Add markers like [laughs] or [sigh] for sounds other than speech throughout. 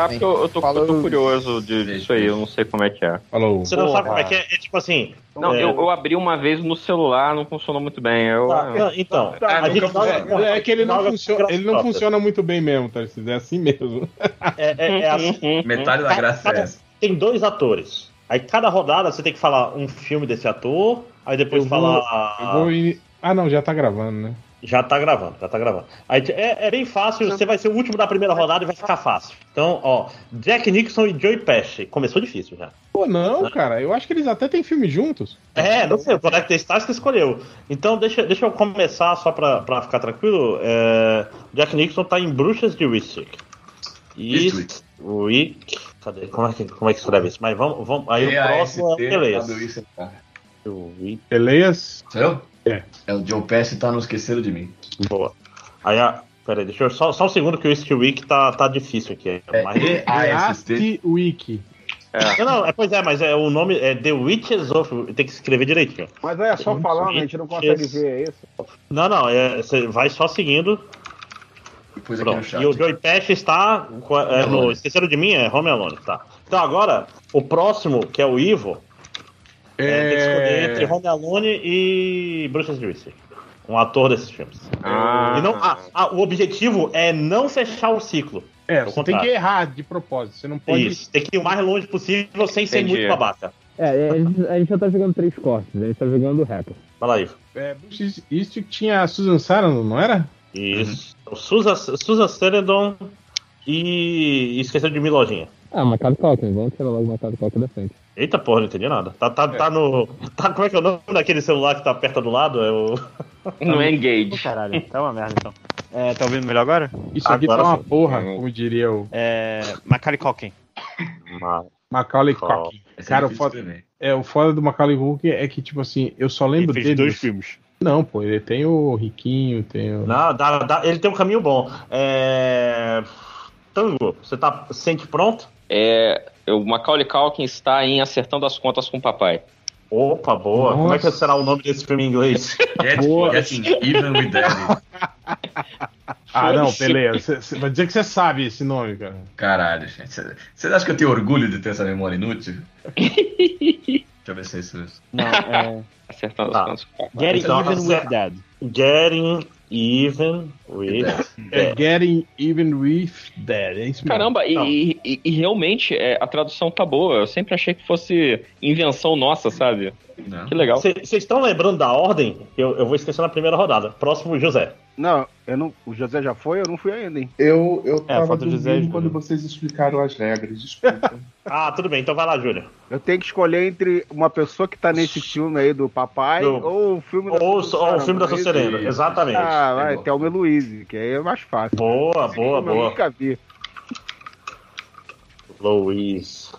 eu vou ficar porque eu, eu, tô, eu tô curioso de, disso aí, eu não sei como é que é. Falou. Você não sabe como é que é? É tipo assim. Não, é... eu, eu abri uma vez no celular, não funcionou muito bem. Eu, Tá, então, Tá, a gente funciona. é, que ele não, funciona, ele não funciona muito bem mesmo, tá? É assim mesmo. É, é, é [laughs] assim. Metade da Cada- graça é essa. Tem dois atores. Aí cada rodada você tem que falar um filme desse ator, aí depois Eu vou- falar. Eu vou in- Ah, não, já tá gravando, né? Já tá gravando, já tá gravando. Aí, é, é bem fácil, você vai ser o último da primeira rodada e vai ficar fácil. Então, ó, Jack Nixon e Joey Pesci. Começou difícil já. Pô, não, cara. Eu acho que eles até têm filme juntos. É, não sei, o Connect Stars que escolheu. Então, deixa, deixa eu começar só pra, pra ficar tranquilo. É, Jack Nixon tá em Bruxas de Wiswick. Eastwick. Wick. Cadê? Como é, que, como é que escreve isso? Mas vamos. vamos aí o próximo é o Peleas. Wick. Peleias. Sou eu? É. É o Joe Pesci tá no Esqueceram de Mim. Boa. Aí, a, peraí, deixa eu só, só um segundo que o East Week tá, tá difícil aqui. É Mas- E-A-S-T. Ast Wiki. Não, não, é, pois é, mas é, o nome é The Witches of. Tem que escrever direitinho. Mas aí é só falando, a gente não consegue ver é isso. Não, não, é, você vai só seguindo. Depois aqui no Pronto. chat. E o Joey Pesci está é, no. Esqueceram de mim? É Home Alone, tá. Então agora, o próximo, que é o Ivo, é, tem que escolher entre Home Alone e de Wiswick. Um ator desses filmes. Ah. E não, ah, ah, o objetivo é não fechar o ciclo. É, você tem que contrário. errar de propósito. Você não pode. Isso, tem que ir o mais longe possível sem ser Entendi. muito babaca. É, a gente, a gente já tá jogando três cortes, a gente tá jogando rapper. Vai lá, Ivo. É, Bruce tinha a Susan Sarandon, não era? Isso. O Susan, Susan Sarandon e... e esqueceu de mim, lojinha. Ah, Macaulay Culkin, vamos tirar logo o Macaulay Culkin da frente. Eita porra, não entendi nada. Tá, tá, tá no. Tá, como é que é o nome daquele celular que tá perto do lado? É o. [laughs] No Engage. Caralho, tá uma merda então. É, tá ouvindo melhor agora? Isso aqui Agora tá uma sim. porra, como diria o É. Macaulay Culkin. Macaulay Qual? Culkin. Esse Cara, é o foda, também. é, o foda do Macaulay Culkin é que, tipo assim, eu só Ele lembro fez dele. dois filmes. Não, pô, ele tem o Riquinho, tem o. Não, dá, dá- ele tem um caminho bom. É. Tango, você tá sente pronto? É, o Macaulay Culkin está em Acertando as Contas com o Papai. Opa, boa. Como é que Nossa. será o nome desse filme em inglês? [laughs] Getting even with daddy. Ah, não, você você vai dizer que você sabe esse nome, cara. Caralho, gente. Você acha que eu tenho orgulho de ter essa memória inútil? [laughs] Deixa eu ver se é isso. mesmo. Não, é. Acertando Tá. as Contas com o Papai. Getting Então, Even você- with Dad. Getting Even with. É Getting Even With Dead, é. Caramba, e, e- e realmente é, a tradução tá boa. Eu sempre achei que fosse invenção nossa, sabe? Não. Que legal. Vocês estão lembrando da ordem? Eu, eu vou esquecer na primeira rodada. Próximo, José. Não, eu não, o José já foi, eu não fui ainda, hein? Eu, eu tava falta o José quando vocês explicaram as regras, desculpa. [laughs] Ah, tudo bem, então vai lá, Júnior. Eu tenho que escolher entre uma pessoa que tá nesse filme aí do papai Do- ou o filme da Ou, ou o filme da é exatamente. Ah, vai. Thelma Louise, que aí é mais fácil. Boa, Esse boa, filme Eu boa. nunca vi. Luiz.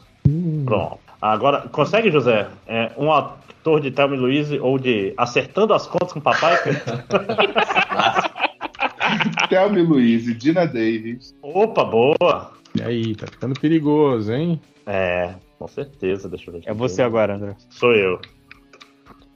Pronto. Agora, consegue, José? É, um ator de Thelma e Louise ou de Acertando as Contas com o Papai? [laughs] Thelma e Louise, Dina Davis. Opa, boa. E aí, tá ficando perigoso, hein? É, com certeza, deixa eu ver. aqui. É você agora, André. Sou eu.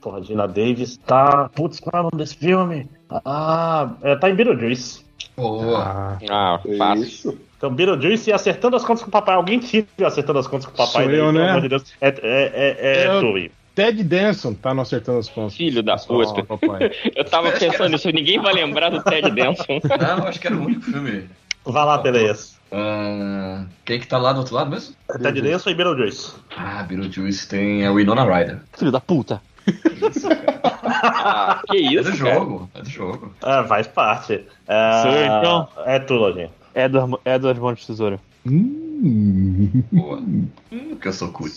Porra, Dina Davis tá. Putz, qual é o nome desse filme? Ah, é, tá em Beetlejuice. Boa. Ah, Ah, É fácil. isso? Então, Beetlejuice e Acertando as Contas com o Papai. Alguém tira Acertando as Contas com o Papai Sou daí, eu, pelo né? amor de Deus. É, é, é, é Eu- tu, Ivo. Ted Danson tá no Acertando as Contas. Filho da puta. [laughs] Eu tava pensando nisso, ninguém vai lembrar do Ted Danson. [laughs] Não, acho que era o único filme. Vai lá, beleza. Ah, quem que tá lá do outro lado mesmo? Ted Danson e Beetlejuice. Ah, Beetlejuice tem a Winona Ryder. Filho da puta. [laughs] Ah, que É isso, do cara? jogo, é do jogo. Ah, faz parte. É, eu, então? É tu, Lojinha. Edward, Edward Mão de Tesoura. Hum. Boa. Hum, que eu sou cut.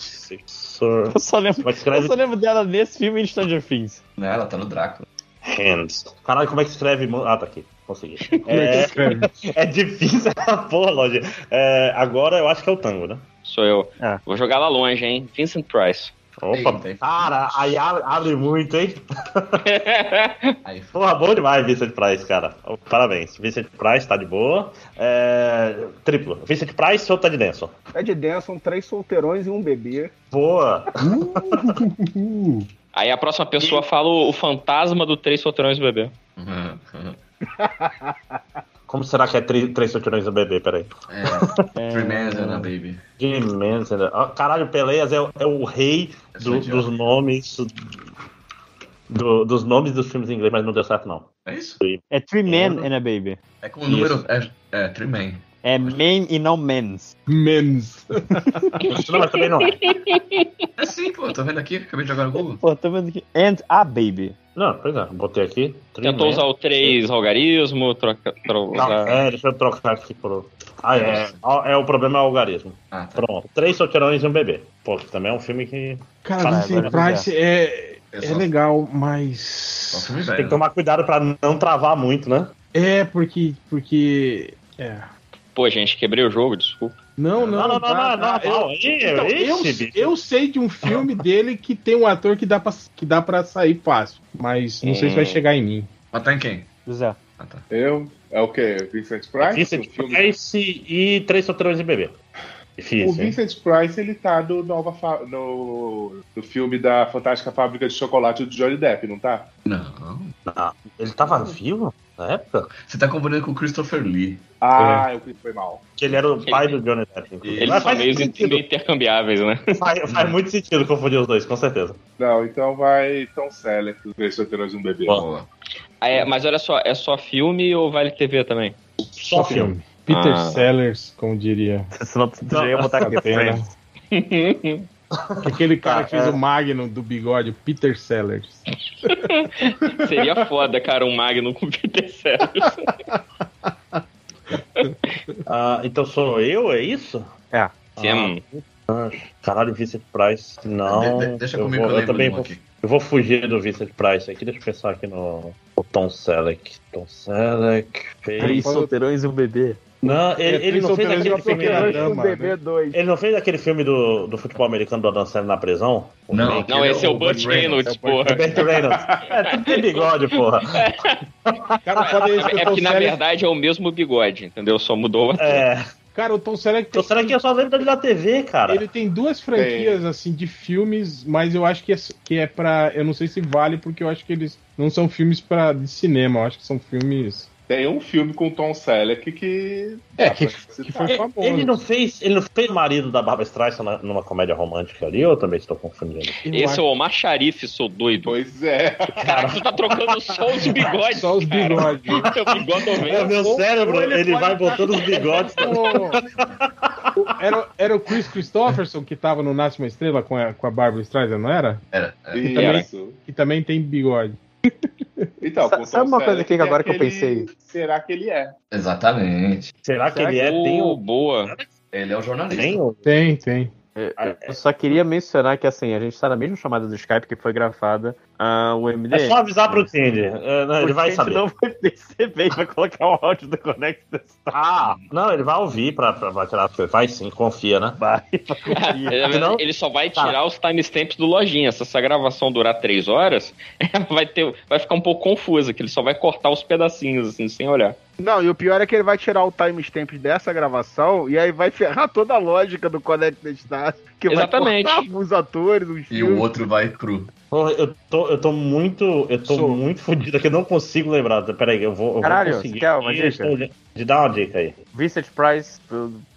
Eu só lembro, Como é que escreve? eu só lembro dela nesse filme e em Stranger Things. Não, ela tá no Drácula. Hands. Caralho, como é que escreve? Ah, tá aqui. Consegui. [laughs] Como é É, [laughs] é difícil essa porra, Lojinha. É, agora eu acho que é o tango, né? Sou eu. Ah. Vou jogar lá longe, hein? Vincent Price. Opa, Eita, cara, aí abre, abre muito, hein? [laughs] Aí, Porra, bom demais, Vincent Price, cara. Oh, Parabéns. Vincent Price tá de boa. É, triplo. Vincent Price ou Ted Danson? Ted Danson, três solteirões e um bebê. Boa. [laughs] Aí a próxima pessoa fala o, fantasma do Três Solteirões do Bebê. [laughs] Como será que é tri- Três Solteirões um Bebê? Peraí. É. Three Men's and a Baby. Jim Manson. ah, Caralho, Peleias é, o- é o rei sou do- dos nomes. do- dos nomes dos filmes em inglês, mas não deu certo, não. É isso? É Three Men and a Baby. É com o número. É, é Three Men. É men e não men's. Menos. [laughs] Não, mas também não é. É sim, pô, tô vendo aqui, acabei de jogar no Google. Pô, tô vendo aqui. And a Baby. Não, pois é, botei aqui. Tentou usar o 3 algarismo, troca, tro- Não, usar- é, deixa eu trocar aqui por. Ah, é. É o problema é o algarismo. Ah, tá. Pronto. Três solteirões e um bebê. Pô, que também é um filme que. Cara, Vincent Price é, É é legal, mas. Tem que velho. tomar cuidado pra não travar muito, né? É, porque. Porque. É. Pô, gente, quebrei o jogo, desculpa. Não, Não, não, não, não, tá, não, tá. não, Eu- não. Então, eu, sei de um filme [laughs] dele que tem um ator que dá pra, que dá pra sair fácil, mas não sei se vai Hum. chegar em mim. Ah, Mas tá em quem? José. Ah, tá. Eu? É o quê? Vincent Price? Vincent o, filme- Price e Três Solteirões e Bebê. o Difícil, hein? Vincent Price, ele tá no, nova fa- no, no filme da Fantástica Fábrica de Chocolate do Johnny Depp, não tá? Não. Não, ele tava vivo na época? Você tá confundindo com o Christopher Lee. Ah, eu foi mal. Que ele era o pai do Johnny Depp. Eles são faz, meio, intercambiáveis, né? [laughs] Faz, faz muito sentido confundir os dois, com certeza. Não, então vai Tom Selleck, os três solteiros de um bebê. Bom. Boa. Ah, é, mas olha só, é só filme ou vale TV também? Só filme. Peter Ah. Sellers, como diria. Senão já ia botar aqui. [laughs] Aquele cara que Tá, fez é. o Magnum do bigode, Peter Sellers. [laughs] Seria foda, cara, um Magnum com Peter Sellers. [laughs] Ah, então sou eu, é isso? É. Sim. Ah, caralho, Vincent Price. Não. De- de- deixa eu comigo vou, que eu eu também vou, aqui. eu vou fugir do Vincent Price aqui. Deixa eu pensar aqui no, no Tom Selleck. Tom Selleck fez. Três solteirões e um bebê. Não, ele, É, ele Três não fez aquele filme. Pequena da- Dama, bebê? 2. Ele não fez aquele filme do, do futebol americano do Adam Sandler na prisão? Não, Não, aquele esse é o Burt Reynolds, porra. Burt Reynolds. É, tudo tem bigode, porra. Cara, foda é esse que o É Tom porque na Selleck- verdade é o mesmo bigode, entendeu? Só mudou. o- É. Cara, o Tom Selleck Então tem, será que eu só lembro dele na TV, cara? ele tem duas franquias assim de filmes, mas eu acho que é, que é para, eu não sei se vale porque eu acho que eles não são filmes para de cinema, eu acho que são filmes Tem um filme com Tom Selleck que. É, que- que foi Ele- famoso. Ele não fez, ele não fez marido da Barbara Streisand numa comédia romântica ali, ou eu também estou confundindo? Esse é o Omar Sharif, seu doido. Pois é. Caraca, tu tá trocando só os bigodes. Só os cara. bigodes. [laughs] Teu bigode É, meu cérebro, ele, ele vai botando os bigodes. O- [laughs] o- era, era o Chris Christopherson que tava no Nasce uma Estrela com a, com a Barbara Streisand, não era? Era. é. Isso. Que também tem bigode. Então, Sa- sabe uma coisa aqui que agora que eu pensei? Será que ele é? Exatamente. Será que ele é? Tem Oh, o. boa. Ele é o jornalista. Tem o. Tem, tem. Eu só queria mencionar que assim, a gente tá na mesma chamada do Skype que foi gravada ah, o MD. É só avisar pro Tindy. É, não, ele vai saber. não vai perceber, vai colocar o áudio do Connect Ah, não, ele vai ouvir pra, pra, pra tirar. Vai sim, confia, né? Vai, [laughs] Ele, Não? ele só vai tirar os timestamps do lojinha. Se essa gravação durar três horas, [laughs] vai, ter, vai ficar um pouco confusa, que ele só vai cortar os pedacinhos, assim, sem olhar. Não, e o pior é que ele vai tirar o timestamp dessa gravação e aí vai ferrar toda a lógica do Connect Stars. Que Exatamente. vai cortar os atores, os E filmes. o outro vai cru. Eu tô, eu tô muito. Eu tô Sou. muito fodido aqui, eu não consigo lembrar. Peraí, eu vou. Eu Caralho, vou conseguir. quer uma dica? estou- De dar uma dica aí. Vincent Price,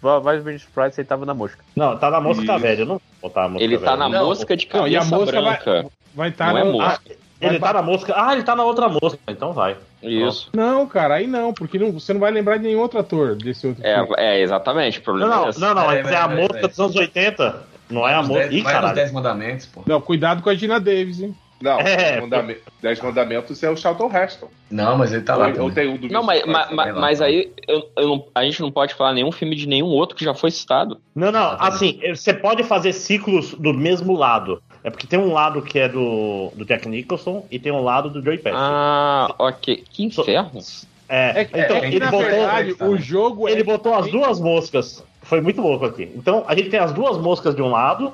vários Vincent Price, ele tava na mosca. Não, tá na mosca Isso. velha. Eu não vou botar a mosca Ele tá velha. na Não, mosca de Não, e a cabeça mosca vai- branca. Vai estar Não é no- mosca. Ele Vai tá na mosca. Ah, ele tá na outra mosca. Então vai. Isso. Não, cara, aí não, porque não- você não vai lembrar de nenhum outro ator desse outro É, filme. é, exatamente. O Não, problema não, é esse. não, não. Peraí, É, peraí, a mosca dos anos 80. Não é a Os mosca. dez- Ih, vai nos caralho. 10 mandamentos, pô. Não, cuidado com a Gina Davis, hein? Não, É, Dez Mandame- Dez Mandamentos é o Charlton Heston. Não, mas ele tá lá. ou, também. tem um do Não, mas, mas, mas- mas aí eu, eu não- a gente não pode falar nenhum filme de nenhum outro que já foi citado. Não, não, assim, você pode fazer ciclos do mesmo lado. É porque tem um lado que é do, do Jack Nicholson e tem um lado do Joey Pesci. Ah, ok. Que inferno. é, É que, então, é que, ele, na botou, verdade, o jogo ele é. botou as duas moscas. Foi muito louco aqui. Então, a gente tem as duas moscas de um lado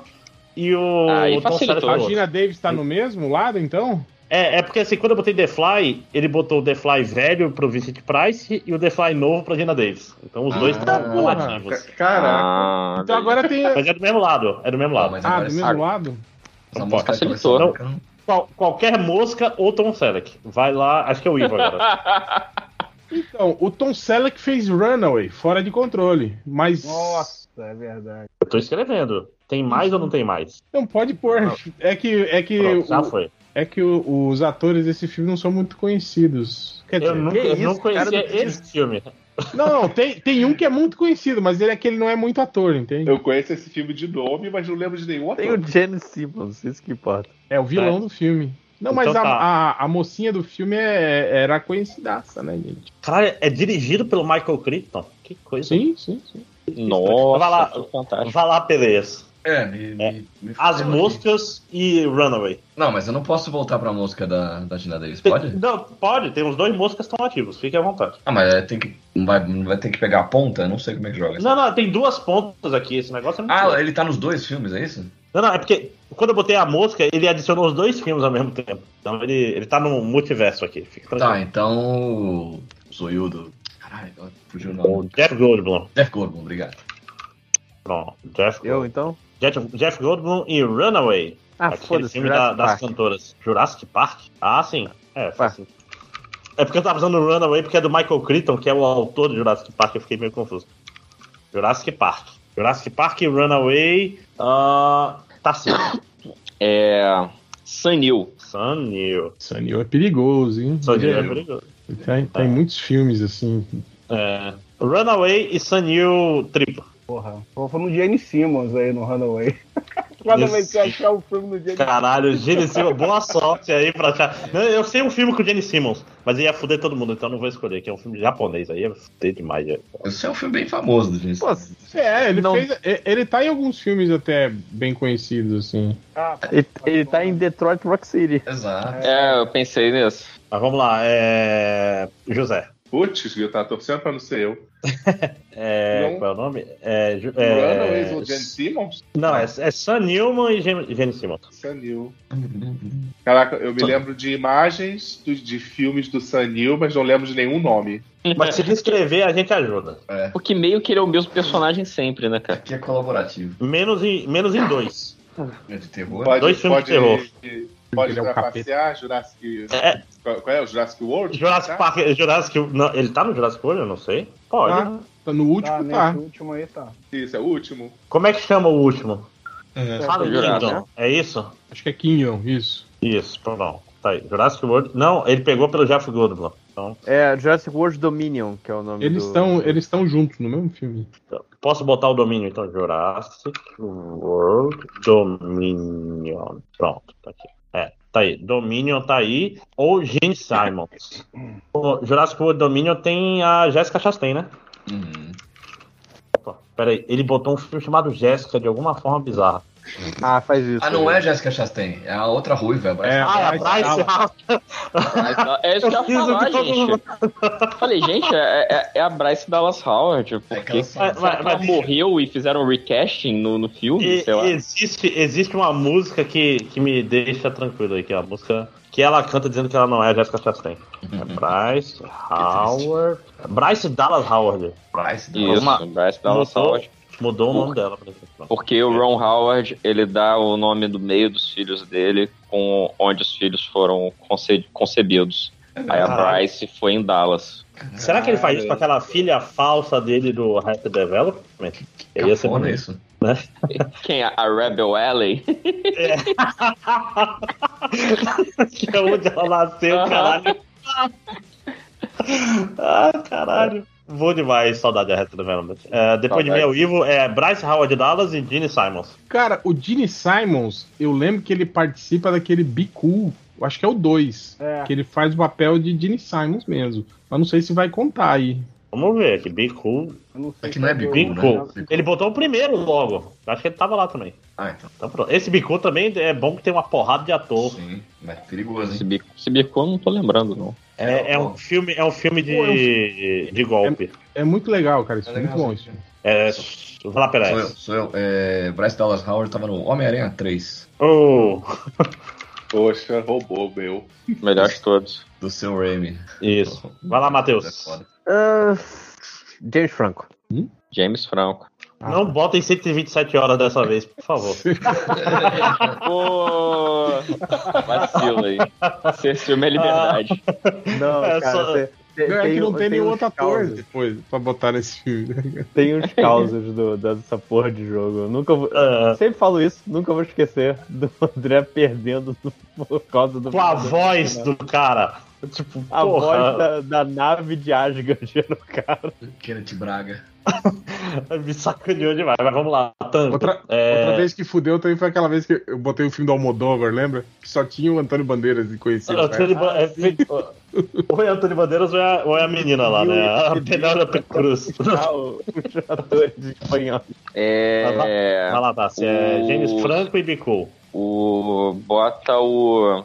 e o. O Tom facilitou. A. Gina Davis tá no mesmo lado, então? É, é porque assim, quando eu botei The Fly, ele botou o The Fly velho pro Vincent Price e o The Fly novo pra Gina Davis. Então os dois Ah, estão porra. relativos. Ca- Caraca. Ah, Então agora tem. Mas é do mesmo lado, é do mesmo lado. Mas Ah, do esse- mesmo lado? Essa Não mosca facilitou. ficar- Qual- qualquer mosca ou Tom Selleck. Vai lá, acho que é o Ivo agora. [laughs] Então, o Tom Selleck fez Runaway, fora de controle. Mas. Nossa, é verdade. Eu tô escrevendo. Tem mais ou não tem mais? Não pode pôr. É que, é que, Pronto, já o- foi. é que o- os atores desse filme não são muito conhecidos. Quer dizer, Eu nunca que eu não conhecia esse filme. Não, não, tem, tem um que é muito conhecido, mas ele é que ele não é muito ator, entende? Eu conheço esse filme de nome, mas não lembro de nenhum Tem ator. o Gene Simmons, isso que importa. É o vilão do filme. Não, mas Então a, tá. a, a mocinha do filme é, era conhecidaça, né, gente? Caralho, é dirigido pelo Michael Crichton? Que coisa. Sim, sim, sim. Nossa, Vai lá. fantástico. Vai lá, Pelez. É, me, me, me As fudeu aqui. Moscas e Runaway. Não, mas eu não posso voltar pra música da, da Gina Davis, Tem- pode? Não, pode. Tem uns dois moscas que estão ativos. Fique à vontade. Ah, mas é, tem que. Vai, vai ter que pegar a ponta? Eu não sei como é que joga isso. Não, não, tem duas pontas aqui. Esse negócio é muito Ah, louco. ele tá nos dois filmes, é isso? Não, não, é porque quando eu botei a mosca, ele adicionou os dois filmes ao mesmo tempo. Então ele, ele tá no multiverso aqui. Fica Tá, então. Zoiudo. Caralho, fugiu o nome. Jeff Goldblum. Jeff Goldblum, obrigado. Pronto. Jeff, Eu, então? Jeff, Jeff Goldblum e Runaway. Ah, aquele filme da- das Park. cantoras. Jurassic Park? Ah, sim. É, Ué. sim. É porque eu tava usando Runaway porque é do Michael Crichton, que é o autor de Jurassic Park, eu fiquei meio confuso. Jurassic Park. Jurassic Park e Runaway. ah, tá sim. [coughs] É. Sanil. Sunil. Sanil é perigoso, hein? Sunil é Ele- perigoso. Tem, tem muitos filmes assim. É, Runaway e Sunil triplo. Porra. Tô falando de Jane Simmons aí no Runaway. [laughs] Quando vai Isso. ser achar o filme do Jane Caralho, Gene Simmons, [laughs] boa sorte aí pra achar. Eu sei um filme com o Gene Simmons, mas ia fuder todo mundo, então não vou escolher, que é um filme japonês aí, ia fuder demais. Esse é um filme bem famoso do James. Pô, É, ele Não- fez. Ele tá em alguns filmes até bem conhecidos, assim. Ah, Ele, ele tá em Detroit Rock City. Exato. É, eu pensei nisso. Mas vamos lá, é. José. Putz, eu tava torcendo pra não ser eu. [laughs] É, Não. qual é o nome? É, Ju- Runaways é, ou Jane Simmons? não, é, é Sam Newman e Gene, Gene Simmons. Sanil. Caraca, eu me lembro de imagens do- de filmes do Sanil, mas não lembro de nenhum nome. Mas se descrever, a gente ajuda. É, Porque meio que ele é o mesmo personagem sempre, né, cara? aqui é colaborativo. Menos em, menos em dois. É de terror. Pode, Dois filmes pode, de terror. Pode Ele é o trapacear Jurassic. É, Qual, é? O Jurassic World? Jurassic Tá? Park. Jurassic. Não, ele tá no Jurassic World? Eu não sei. Pode. Tá, tá no último, tá, tá. nesse último aí tá. Isso, é o último. Como é que chama o último? É. Fala Jurassic. então. É isso? Acho que é Kinyon, isso. Isso, pronto. Tá aí. Jurassic World. Não, ele pegou pelo Jeff Goldblum. Então, É Jurassic World Dominion, que é o nome Eles do... estão eles estão juntos no mesmo filme. posso botar o domínio, então. Jurassic World Dominion. Pronto, tá aqui. Tá aí. Dominion tá aí. Ou Gene Simons. o Jurassic World Dominion tem a Jessica Chastain, né? Uhum. Opa, Pera aí. Ele botou um filme chamado Jéssica de alguma forma bizarra. Ah, faz isso. Ah, não é Jessica Chastain, é a outra ruiva. É, Ah, é a Bryce Bryce É isso que eu ia falar, gente. Falei, gente, é, é- é a Bryce Dallas Howard. É Porque mas- ela morreu e fizeram um recasting no, no filme? E- sei lá. existe, existe uma música que, que me deixa tranquilo aí, que é a música que ela canta dizendo que ela não é a Jessica Chastain. É Bryce Howard. Bryce Dallas Howard. Bryce. Isso, Uma- Bryce Dallas Howard. Mudou o nome dela. Por exemplo. Porque o Ron Howard, ele dá o nome do meio dos filhos dele com onde os filhos foram conce- concebidos. Aí a. Bryce foi em Dallas. Será que ele faz isso com aquela filha falsa dele do Arrested Development? Ia ser bonito. isso. [laughs] Quem? A a Rebel Alley? que é [laughs] onde ela nasceu, Aham. caralho. [laughs] ah, caralho. Vou demais, saudade da Arrested Development. É, depois de mim Saudade. é o Ivo, é Bryce Howard Dallas e Gene Simons. Cara, o Gene Simons, eu lembro que ele participa daquele Be Cool. Eu acho que é o 2. É. Que ele faz o papel de Gene Simons mesmo. Mas não sei se vai contar aí. Vamos ver aqui, Be Cool. É que não é Be Cool, né? Cool. Be Cool. Ele botou o primeiro logo. Acho que ele tava lá também. Ah, então. Então, pronto. Esse Be Cool também é bom que tem uma porrada de ator. Sim, mas perigoso, Esse hein? bico, esse bico eu não tô lembrando, não. É, é um filme, é um filme de, de golpe. É muito legal, cara. Isso É é muito legal, bom. Isso. É, vai lá, Sou eu, sou eu. É, Bryce Dallas Howard tava no Homem-Aranha 3, Oh, [laughs] Poxa, roubou meu. Melhor de todos. do seu Raimi. isso. Vai lá, É Matheus. Ah, James Franco. James Franco. Não botem 127 horas dessa vez, por favor. [laughs] Pô, vacilo aí. Esse filme é liberdade. Não, É, cara, só- você, Tem, Não, é que não tem, nenhum uns outro ator depois pra botar nesse filme. né? [laughs] Tem uns causos do, dessa porra de jogo. Eu nunca vou, Ah, sempre falo isso, nunca vou esquecer do André perdendo por causa do. com a voz do cara. Tipo, A voz porra, da, da nave de Asgard [laughs] no cara. Kenneth Braga. [laughs] me sacaneou demais. Mas vamos lá, tanto. Outra, É, outra vez que fudeu também foi aquela vez que eu botei o filme do Almodóvar, lembra? Que só tinha o Antônio Bandeiras de conhecido. Antônio Ba- é [laughs] Ou é Antônio Bandeiras ou é, a- ou é a menina lá, né? A Penélope Cruz. [laughs] Ah, o- os atores de espanhol. É. Vai lá, Tassi. É O- James Franco e Bicu. O. Bota o.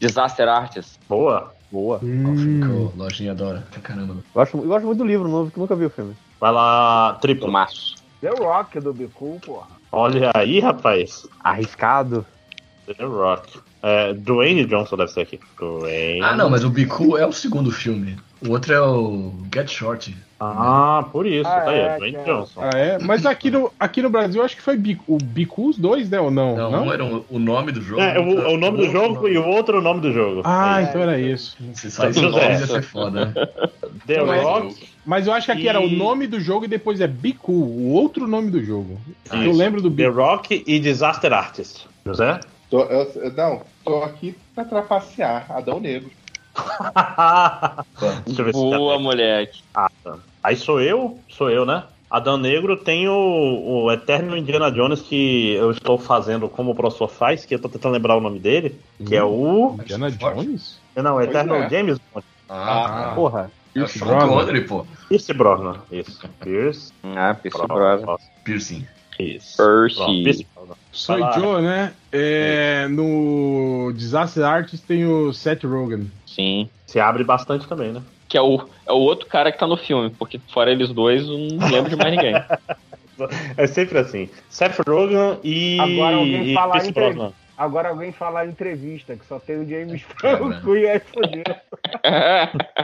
Disaster Artist. Boa. Boa. Hum, lojinha adora. Pra caramba. Gosto, eu gosto muito do livro novo, que nunca vi o filme. Vai lá, triplo. Março. The Rock do Bicu, porra. Olha aí, rapaz. Arriscado. The Rock. É, Dwayne Johnson deve ser aqui. Dwayne. Ah, não, mas o Biku é o segundo filme. O outro é o Get Short. Ah, por isso. Ah, tá aí, é, Dwayne que é. Johnson. Ah, é? Mas aqui no, aqui no Brasil eu acho que foi Bicu, o Bicu os dois, né? Ou não? Não, Não? um era o, o nome do jogo. É, o, outro o nome do jogo nome. e o outro o nome do jogo. Ah, Aí, então era isso. Se saísse o José. nome ia ser foda, né? The Mas- Rock. Mas eu acho que aqui era o E- nome do jogo e depois é Bicu, o outro nome do jogo. Eu lembro do The Bicu. Rock e Disaster Artist. José? Tô, eu, não, tô aqui pra trapacear. Adão Negro. [laughs] Deixa eu ver se Boa, tá- moleque. Ah, tá. Aí sou eu, sou eu, né? Adão Negro tem o, o Eterno Indiana Jones que eu estou fazendo como o professor faz, que eu tô tentando lembrar o nome dele, que é o. Indiana Jones? Não, Pois Eterno é. James Bond. Ah, Porra. É o Pierce Sean Brosnan. Connery, pô. Pierce Brosnan. Isso. Pierce Ah, Pierce Brosnan. Brosnan. Piercing. Isso. Percy. Lá. Joe, né? É, no Disaster Artist tem o Seth Rogen. Sim. Se abre bastante também, né? Que é o, é o outro cara que tá no filme, porque fora eles dois, eu não lembro de mais ninguém. [laughs] É sempre assim. Seth Rogen e, Agora alguém falar Brosnan. Agora alguém falar em entrevista, que só tem o James Quebra. Franco e aí fodeu. [laughs]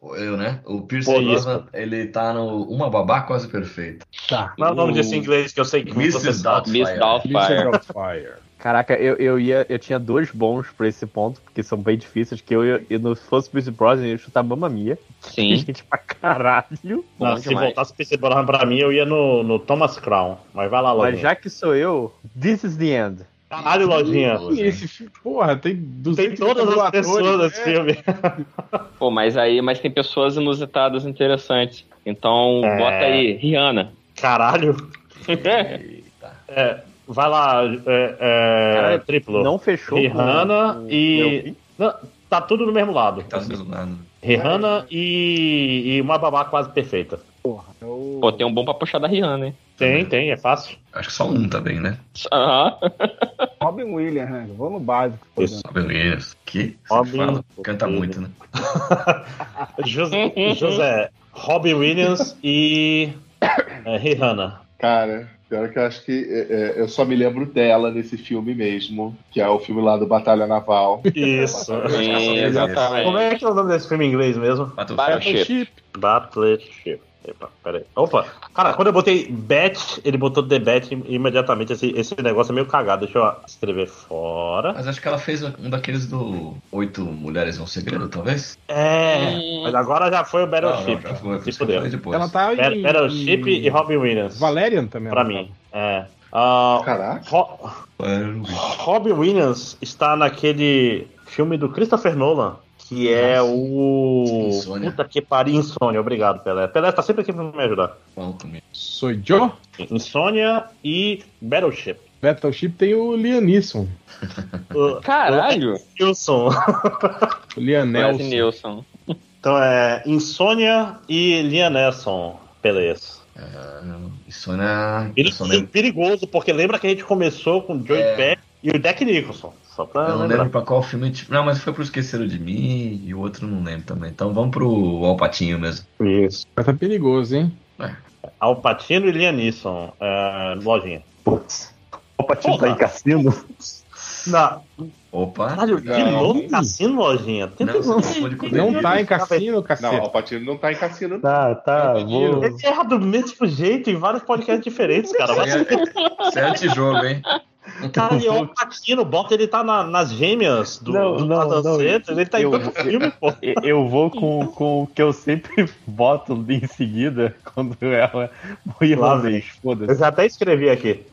O, eu, né? O Pierce Pô. Brosnan, ele tá no Uma Babá Quase Perfeita. Tá. Não é o nome desse em inglês que eu sei que você Mrs. sabe. Miss Doubtfire. Doubtfire. Doubtfire. Caraca, eu, eu ia. Eu tinha dois bons pra esse ponto, porque são bem difíceis, que eu ia. E não fosse Pierce Brosnan, eu ia chutar Mamma Mia. Sim. [laughs] Gente pra caralho. Não, se demais. voltasse Pierce Brosnan pra mim, eu ia no, no Thomas Crown. Mas vai lá, Mas Lojinha. já que sou eu, this is the end. Caralho, Lojinha. E esse filme, porra, tem 200 Tem todas as pessoas nesse É. filme. [laughs] Pô, mas aí, mas tem pessoas inusitadas interessantes. Então, É. bota aí, Rihanna. Caralho. [laughs] Eita. É, vai lá, é, é, Caralho, triplo. Não fechou. Rihanna com- com- e. Não, tá tudo no mesmo lado. Tá do mesmo lado. Rihanna e, e uma babá quase perfeita. Eu- Pô, tem um bom pra puxar da Rihanna, hein? Tem, tem, é fácil. Acho que só um também, né? Aham. [laughs] Robin Williams, né? Vou no básico. Isso. Robin Williams. Que? Robin fala? Canta muito, né? [laughs] José, José Robbie Williams e é, Rihanna. Cara, pior que eu acho que é, é, eu só me lembro dela nesse filme mesmo, que é o filme lá do Batalha Naval. Isso. [laughs] Sim, exatamente. Como é que é o nome desse filme em inglês mesmo? Battlefield. Battleship. Battleship. Epa, peraí. Opa, cara, quando eu botei Bet, ele botou The Bet im- imediatamente. Esse, esse negócio é meio cagado. Deixa eu escrever fora. Mas acho que ela fez um daqueles do Oito Mulheres um Segredo, talvez? É, Hum. mas agora já foi o Battleship. Não, não, já foi, depois. Ela tá em... Battleship e Robin Williams. Valerian também. Pra ela mim. É. Ah, Caraca. Ro- Robin Williams está naquele filme do Christopher Nolan, que é o. Insônia. Puta que pariu, Insônia. Obrigado, Pelé. Pelé tá sempre aqui pra me ajudar. Comigo. tá. Sou Joe. Insônia e Battleship. Battleship tem o. O- [laughs] Caralho! o [laughs] Nelson. Nielsen. Então é Insônia e Liam Nelson. Beleza. Ah, Insônia. Só lembro, Perigoso, porque lembra que a gente começou com o Joey É. Peck e o Deck Nicholson. Só pra eu não lembrar. lembro pra qual filme. Não, mas foi pro Esqueceram de Mim e o outro não lembro também. Então vamos pro Alpatinho mesmo. Isso. Mas tá perigoso, hein? Al Pacino e Liam Neeson. É, lojinha. Putz. O Patino Porra. tá em cassino. Não, Opa! caralho, de Não. novo cassino, lojinha. Tenta Não, confunde com Não tá em cassino, Não, cacete. Alpatino não tá em cassino. não. Tá, tá. Vou... Ele erra do mesmo jeito em vários podcasts diferentes, cara. Isso é antijjogo, hein? Cara, é o Patino, bota ele tá na- nas gêmeas do, Não, do não, não, Sandler, ele tá eu- em todo filme, pô. [laughs] Eu- Eu vou com, com o que eu sempre [laughs] boto em seguida quando [laughs] ela o irlandês. Eu Foda-se. já até escrevi aqui,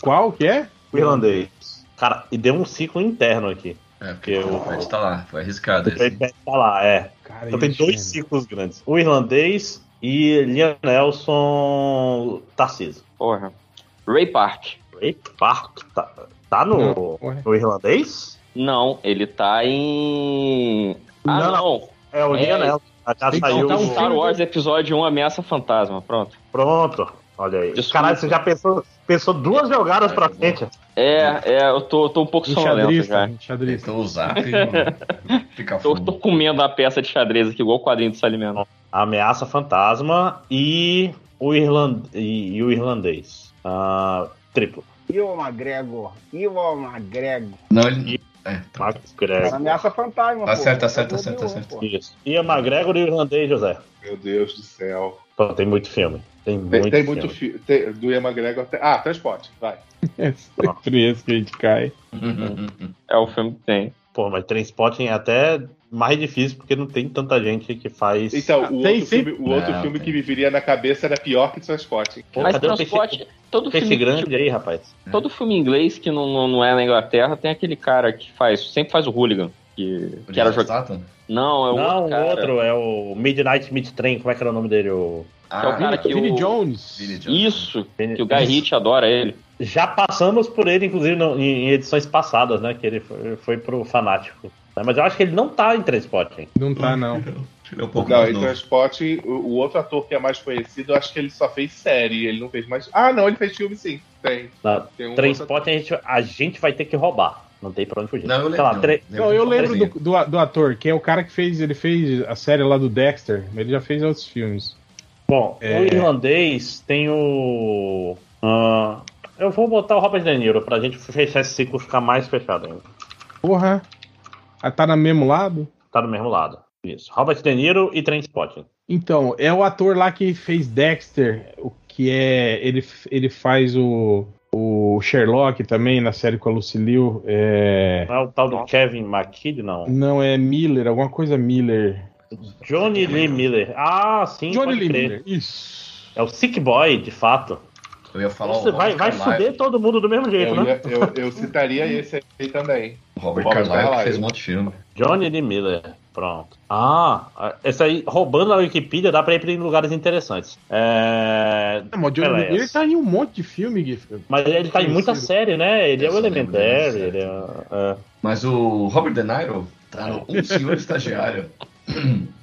Qual que é? o irlandês. Cara, e deu um ciclo interno aqui. É, porque Eu- o Fred tá lá, foi arriscado O. Payback tá lá, é. Cara, Então tem isso, dois ciclos grandes. O irlandês e Liam Nelson Tarcísio. Porra. Ray Park. Ray Park tá, tá no, Não, no irlandês? Não, ele tá em. Ah, Não, não. É o É, Liam Nelson. Já saiu. colocar um Star filme Wars Episódio 1 Ameaça Fantasma. Pronto. Pronto. Olha aí. Desculpa. Caralho, você já pensou, pensou duas jogadas pra É, frente. É, é, eu tô, tô um pouco sonolento já. Enxadrista, enxadrista. Tentou usar fica Tô, tô comendo a peça de xadrez aqui, igual o quadrinho do Salimento. Ameaça Fantasma e o, irland... e, e o irlandês. Ah, triplo. Ivan McGregor. Ivan McGregor. Não, ele. É, tá. Max Gregor. Ameaça fantasma, Tá pô. certo, tá certo, tá certo, tá certo. Isso. E McGregor e o irlandês, José. Meu Deus do céu. Pô, tem muito filme. Tem muito Tem, tem filme. muito filme. Tem- Do Ian McGregor. tem- Ah, transporte. Vai. [laughs] É sempre esse que a gente cai. [laughs] [laughs] É o filme que tem. Pô, mas Trainspotting é até mais difícil porque não tem tanta gente que faz. Então, Ah, o tem outro, sim. filme, o outro Não, filme tem. que me viria na cabeça era pior que transporte. Pô, Mas cadê o transporte. Todo Peixe filme, grande aí, rapaz. todo filme inglês que não, não, não é na Inglaterra tem aquele cara que faz. Sempre faz o hooligan. Que, que era. Statham? Não, é o Não, outro o cara. outro é o Midnight Meat Train. Como é que era o nome dele? O... Que é o cara que Vini o- Jones. Billy Johnson. Isso, que o Guy Ritchie adora ele. Já passamos por ele, inclusive, no- em, em edições passadas, né? Que ele foi, foi pro Fanático. Né, Mas eu acho que ele não tá em Trainspotting. Não tá, não. Ele é um pouco Não, em transporte, o, o outro ator que é mais conhecido, eu acho que ele só fez série. Ele não fez mais. Ah, não, ele fez filme sim. Tem. Na Tem um Trainspotting a gente, a gente vai ter que roubar. Não tem pra onde fugir. Não, eu Sei lá, lembro. tre- Não, eu lembro do. do, do, ator, que é o cara que fez. Ele fez a série lá do Dexter, mas ele já fez outros filmes. Bom, É. o irlandês tem o. ah, eu vou botar o Robert De Niro pra gente fechar esse ciclo ficar mais fechado ainda. Porra. Ah, tá no mesmo lado? Tá do mesmo lado. Isso. Robert De Niro e Trainspotting. Então, é o ator lá que fez Dexter, o que é. Ele, ele faz o, o Sherlock também na série com a Lucy Liu. É, Não é o tal do Kevin McKidd, não. não, é Miller, alguma coisa Miller. Johnny Lee Miller. Ah, sim. Johnny Lee crer. Miller, isso. É o Sick Boy, de fato. Eu ia falar Você vai, Robert vai fuder todo mundo do mesmo jeito, Eu, né? eu, eu citaria esse aí também. O Robert Robert Carlyle que Carlyle. fez um monte de filme. Johnny Lee Miller. Pronto. Ah, esse aí, roubando a Wikipedia, dá pra ir em lugares interessantes. É... Não, mas o Johnny. Miller tá em um monte de filme, Gui. Mas ele tá em muita série, né? Ele é o Elementary, ele é... é. Mas o Robert De Niro tá no Um [laughs] Senhor Estagiário.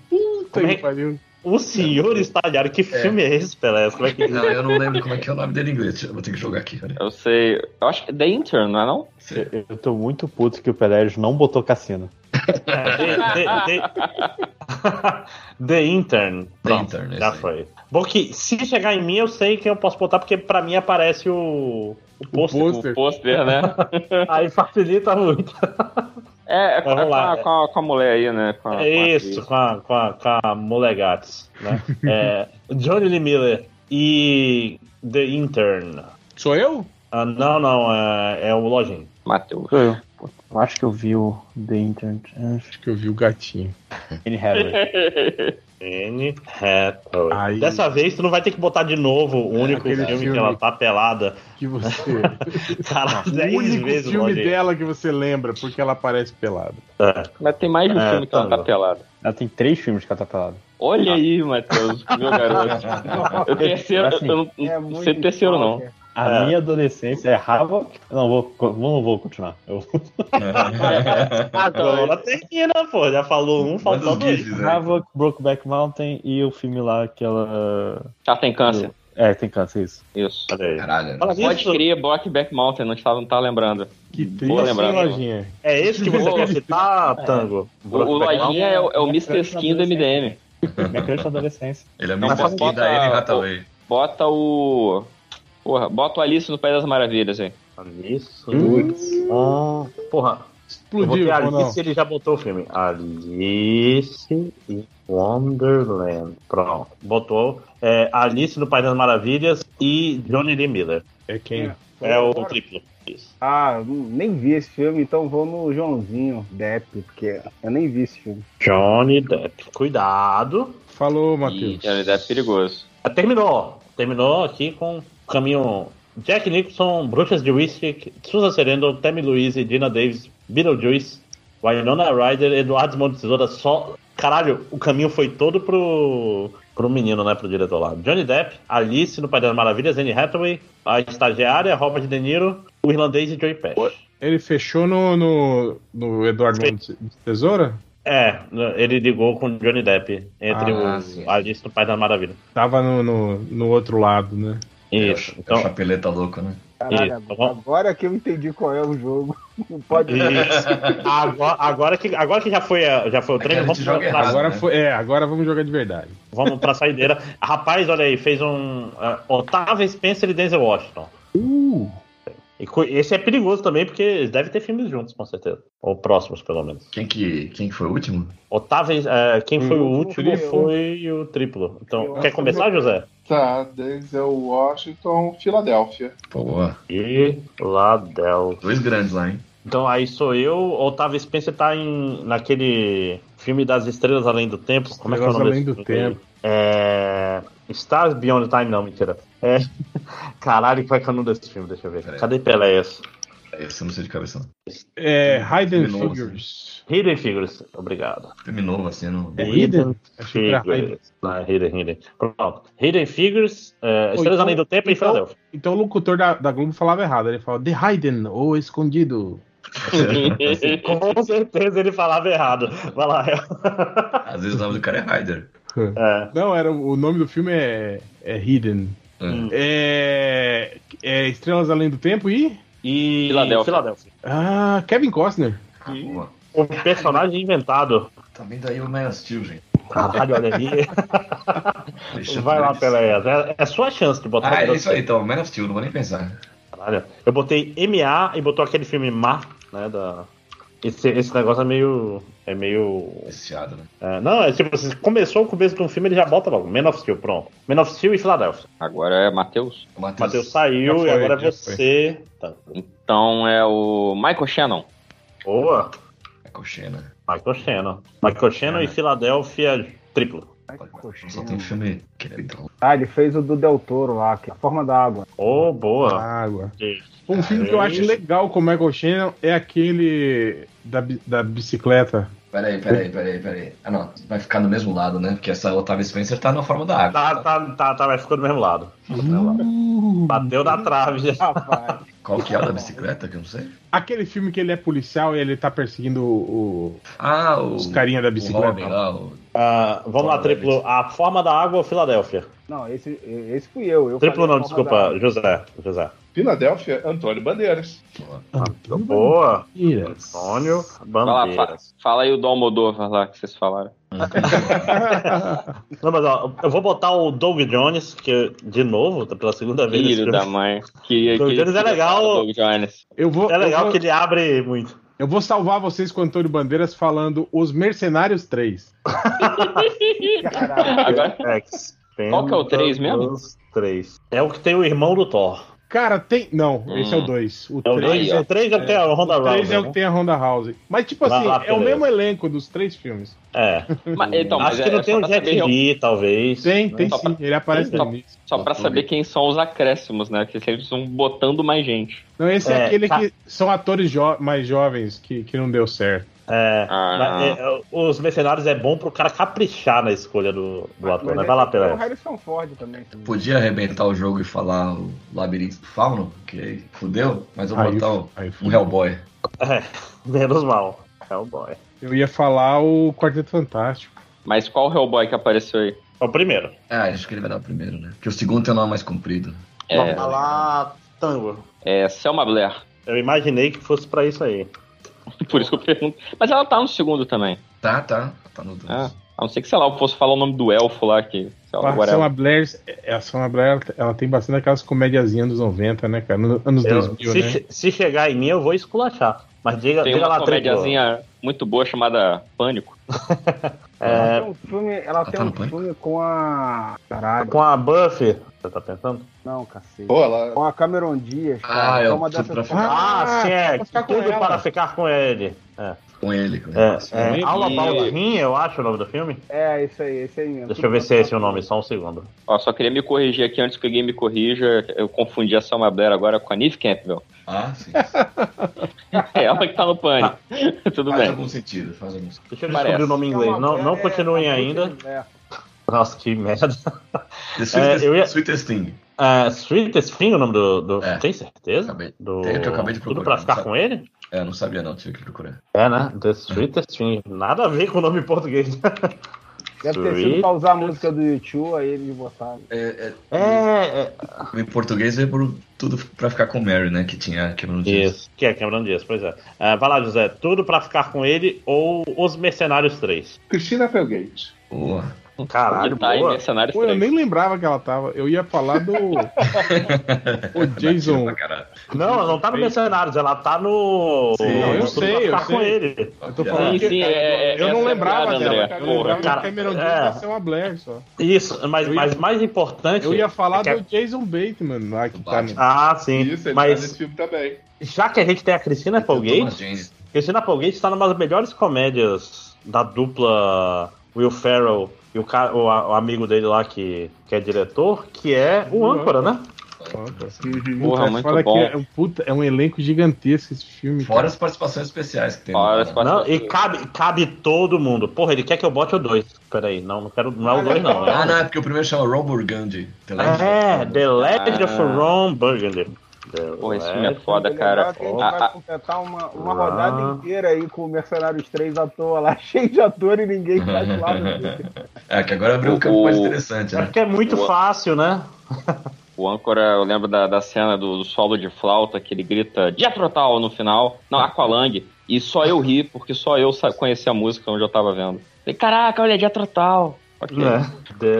Puta é que- pariu. O Senhor Estagiário, que filme é esse, Pelé? Como é que... Não, eu não lembro como é que é o nome dele em inglês. Eu vou ter que jogar aqui, peraí. Eu sei. Eu acho que é The Intern, não é não? Eu, eu tô muito puto que o Pérez não botou cassino. [laughs] É, The, the- The Intern. Pronto, Intern, esse já aí. foi. Bom que se chegar em mim, eu sei quem eu posso botar, porque pra mim aparece o, o pôster. pôster. O pôster, né? [laughs] Aí facilita muito. [laughs] É, é com, é com a, com, a, com a mulher aí, né? Com a- É isso, com a, com a, com a Molegates, né? É, Johnny Lee Miller e The Intern. Sou eu? Ah, não, não, é, é o Lojinho. Matheus. Sou eu. Acho que eu vi o The Internet. Acho que eu vi o gatinho. Hathaway. [laughs] Anne Hathaway. Aí. Dessa vez tu não vai ter que botar de novo o único aquele filme, filme. que ela tá pelada. Que você. [laughs] Cara, o 10 único vezes, filme Lojinho. dela que você lembra, porque ela aparece pelada. É. Mas tem mais de um É, filme que ela tá bom. pelada. Ela tem três filmes que ela tá pelada. Olha aí, Matheus, meu garoto. [laughs] O terceiro, Assim, eu não, É não muito sei o terceiro, não. A É. minha adolescência é Havoc. Não vou, não vou continuar. Eu, [laughs] Agora termina, pô. Já falou um, faltou os dois. aí. Havoc, Brokeback Mountain e o filme lá que ela. Ela tem câncer. É, tem câncer, isso. Isso. Caralho. Fala Pode crer, Blackback Mountain, não estava, não tá lembrando. Que Boa triste, lembrança. lojinha. É esse que você quer citar, Tango? O, o Lojinha é, o- é o Mr. Skin do MDM. Minha crush da adolescência. Ele é Não, Mr. Skin da Anne Hathaway. Bota o. Porra, bota o Alice no País das Maravilhas aí. Isso. Putz. Ah, porra. Eu Explodiu, botei ou não? Alice ele já botou o filme. Alice in Wonderland. Pronto. Botou é, Alice no País das Maravilhas e Johnny Lee Miller. É quem? É o triplo. Isso. Ah, eu nem vi esse filme, então vou no Joãozinho Depp, porque eu nem vi esse filme. Johnny Depp. Cuidado. Falou, E Matheus. Johnny Depp é perigoso. Terminou. Terminou aqui com caminho Jack Nicholson, Bruxas de Whisky, Susan Sereno, Tammy Louise, Dina Davis, Beetlejuice, Winona Ryder, Eduardo Mão de Tesoura, só... Caralho, o caminho foi todo pro, pro menino, né, pro diretor lá. Johnny Depp, Alice no Pai das Maravilhas, Anne Hathaway, a estagiária, Robert De Niro, o irlandês e Joey Pesci. Ele fechou no, no, no Eduardo Mão de Tesoura? É, ele ligou com o Johnny Depp entre Ah, o sim. Alice no Pai das Maravilhas. Tava no, no, no outro lado, né? Isso. É o Então, chapeleta louco, né? Caralho, Isso, tá agora que eu entendi qual é o jogo. [laughs] Não pode. [laughs] Agora, agora, que, agora que já foi, a- já foi o É treino, vamos gente joga pra, errado. Agora né? foi. É, agora vamos jogar de verdade. vamos pra saideira. [laughs] Rapaz, olha aí, fez um. Uh, Otávio Spencer e Denzel Washington. Uh! E esse é perigoso também, porque eles devem ter filmes juntos, com certeza. Ou próximos, pelo menos. Quem que, quem que foi o último? Otávio, eh, quem foi o Hum, último triplo. foi o triplo. Então, Eu quer começar, José? Tá, Denzel Washington, Filadélfia. Pô, Philadelphia. dois grandes lá, hein? Então aí sou eu, Otávio Spencer tá em, naquele filme das Estrelas Além do Tempo. Como é que é o Estrelas nome Além desse do filme? Tempo. É... Stars Beyond Time, não, mentira. É... [laughs] Caralho, qual é que é o nome desse filme? Deixa eu ver. Cadê Peléas? Esse eu não sei de cabeça, não. É, Hidden De novo, Figures. Hidden Figures, obrigado. Filme novo, assim, não... É Hidden? Hidden. Figures. Não, é Hidden, Hidden. Pronto. Hidden Figures, é, Estrelas então- Além do Tempo e então- Philadelphia. Então o locutor da, da Globo falava errado. Ele falava The Hidden, ou Escondido. [laughs] Com certeza ele falava errado. Vai lá. [laughs] Às vezes o nome do cara é Ryder. É. Não, era, o nome do filme é, é Hidden. Hum. É, é Estrelas Além do Tempo e. E Filadélfia. Filadélfia. Ah, Kevin Costner. Ah, boa. O personagem inventado. Também daí o of Steel, gente. Caralho, olha ali. [laughs] Deixa Vai lá, Peléas. É, é sua chance de botar Ah, é isso aí, então. Man of Steel, não vou nem pensar. Caralho. Eu botei MA e botou aquele filme Ma, né? Da... Esse, esse negócio é meio. É meio. Viciado, né? é, não, é tipo, você começou o começo de um filme, ele já bota logo. Man of Steel, pronto. Man of Steel e Filadélfia. Agora é Matheus. Matheus. Saiu foi, e agora é você. Tá. Então é o Michael Shannon. Boa. É coxena. Michael Shannon. Michael Shannon e Filadélfia triplo. Só tem filme que é então. Ah, ele fez o do Del Toro lá, que é a forma da água. Oh, boa. Água. E- Um filme que eu É acho isso. legal com o Michael Shannon é aquele da, da bicicleta. Peraí, peraí, peraí, peraí. Ah, não. Vai ficar no mesmo lado, né? Porque essa Otávia Spencer tá na forma da água. Tá, tá, tá, tá, mas ficou do mesmo lado. Bateu na trave. já. Rapaz. Qual que é o da bicicleta, que eu não sei? Aquele filme que ele é policial e ele tá perseguindo o- Ah, o... os carinha da o bicicleta. Robin lá, o... Ah, vamos lá, triplo. A forma da água ou Filadélfia? Não, esse, esse fui eu. eu Triplo não, desculpa. José. José. Filadélfia, Antônio Bandeiras. Boa. Antônio Vai lá, fa- Bandeiras. fala aí o do Almodóvar lá que vocês falaram. [laughs] Não, mas ó, eu vou botar o Doug Jones, que de novo, tá pela segunda vez. Filho da mãe. Queria Doug que Jones é legal. Doug Jones. Eu vou, É eu legal vou- que ele abre muito. Eu vou salvar vocês com o Antônio Bandeiras falando Os Mercenários 3. Caralho. Agora, Qual que é o três mesmo? Expendables 3. É o que tem o irmão do Thor. Cara, tem. Não, Hum. esse é o 2. O É o 3 3, o 3 já tem a Honda o três Rousey, é o né? que tem a Honda House. Mas, tipo assim, lá, é o mesmo elenco dos três filmes. É. [laughs] mas, então, mas Acho que é não tem o pra Jet saber, Li, talvez. Tem, né? tem Só sim. Ele aparece Só- no início. Só pra saber quem são os acréscimos, né? Que eles vão botando mais gente. Não, esse é, É, aquele tá. que são atores jo- mais jovens que, que não deu certo. É, Ah. mas, é, os mercenários é bom pro cara caprichar na escolha do, do ator, Mas né? Vai lá, é o Pelé. Harrison Ford também. Podia arrebentar o jogo e falar o Labirinto do Fauno, que aí fudeu, mas eu vou Aí- botar o- aí um. Hellboy. É, [laughs] menos mal. Hellboy. Eu ia falar o Quarteto Fantástico. Mas qual Hellboy que apareceu aí? É o primeiro. Ah, acho que ele vai dar o primeiro, né? Porque o segundo tem o nome mais comprido. É, Vamos lá, Tango. é Selma Blair. Eu imaginei que fosse pra isso aí. [laughs] Por isso que eu pergunto. Mas ela tá no segundo também. Tá, tá. Tá no 2. Ah, a não ser que, sei lá, eu fosse falar o nome do elfo lá que. Sei lá, A Selma Blair, é, a Selma Blair ela, ela tem bastante aquelas comédiazinhas dos 90, né, cara? No- Anos Eu- 2000, se, né? se chegar em mim, eu vou esculachar. Mas diga, tem diga uma lá, Triplo. comédiazinha muito boa chamada Pânico. [laughs] Ela É, tem um filme, ela tem tá um filme com a. Caralho. com a Buffy. Você tá pensando? Não, cacete. Pô, ela. Com a Cameron Dias, Ah, cara. é é uma dessas pra Ficar. Ah, é. ficar com Tudo para ficar com ele. É. Com ele. Com É, ele. é, All About Him, eu acho o nome do filme. É, isso aí, esse aí mesmo. Deixa eu ver se é esse o nome, só um segundo. Ó, só queria me corrigir aqui antes que alguém me corrija. Eu confundi a Selma Blair agora com a Neve Campbell. Ah, sim. [laughs] É ela que tá no pânico. Tudo Faz bem. algum sentido. Faz algum sentido. Deixa eu Parece. descobrir o nome em inglês. Não, não continuem ainda. É. Nossa, que merda. The Sweetest, eu ia- Sweetest Thing. É, Sweetest Thing, o nome do. do É. Tem certeza? Acabei- Do... tem, que eu acabei de Tudo procurar, pra ficar com ele? É, não sabia não, tive que procurar. É, né? The Sweetest Thing. Nada a ver com o nome em português. [laughs] Deve ter sido pra usar a música do YouTube, aí eles botaram. É, É, é. é, em português veio por tudo pra ficar com Mary, né? Que tinha Cameron Diaz. Isso, que é Cameron Dias, pois é. é. Vai lá, José. Tudo pra ficar com ele ou Os Mercenários 3? Cristina Applegate. Boa. Caralho, tá boa. Mercenários Pô, eu 3. nem lembrava que ela tava. Eu ia falar do. [laughs] o Jason. Não, ela não tá no Mercenários, ela tá no. Sim, Não, eu sei, eu com sei. ele. Eu tô Sim, falando Sim, que sim, é, é, eu não essa é a lembrava piada, dela. André. Eu Porra. lembrava cara, que Cameron é. Diaz ia ser uma Blair só. Isso, mas, ia- mas mais importante. Eu ia falar é que- do Jason Bateman lá que tá no. Ah, sim. Isso, ele tá nesse mas filme também. já que a gente tem a Cristina Thomas Applegate. Cristina Applegate está numa das melhores comédias da dupla Will Ferrell e o, cara, o, o amigo dele lá que, que é diretor, que é o Uhum. âncora, né? Porra, Puta, muito fala bom. que é um, puta, é um elenco gigantesco esse filme. Fora cara. as participações especiais que tem. Fora no- as Não, e cabe, cabe todo mundo. Porra, ele quer que eu bote o 2. Peraí, não, não quero. Não é o 2, não. Ah, É, não, é porque o primeiro chama Ron Burgundy. The Legend é of- The Legend of Ah. Ron Burgundy. The Porra, esse filme é Legend- foda, cara. que a gente Ah, vai completar uma, uma Ah. rodada inteira aí com o Mercenários 3 à toa lá, [laughs] cheio de ator e ninguém faz lá no filme. É, que agora abriu um campo mais interessante, É né? porque é muito O- fácil, né? O âncora, eu lembro da, da cena do, do solo de flauta, que ele grita Diatrotal no final. Não, Aqualung. E só eu ri, porque só eu conhecia a música onde eu tava vendo. Falei, caraca, olha, Diatrotal. Ok. É. The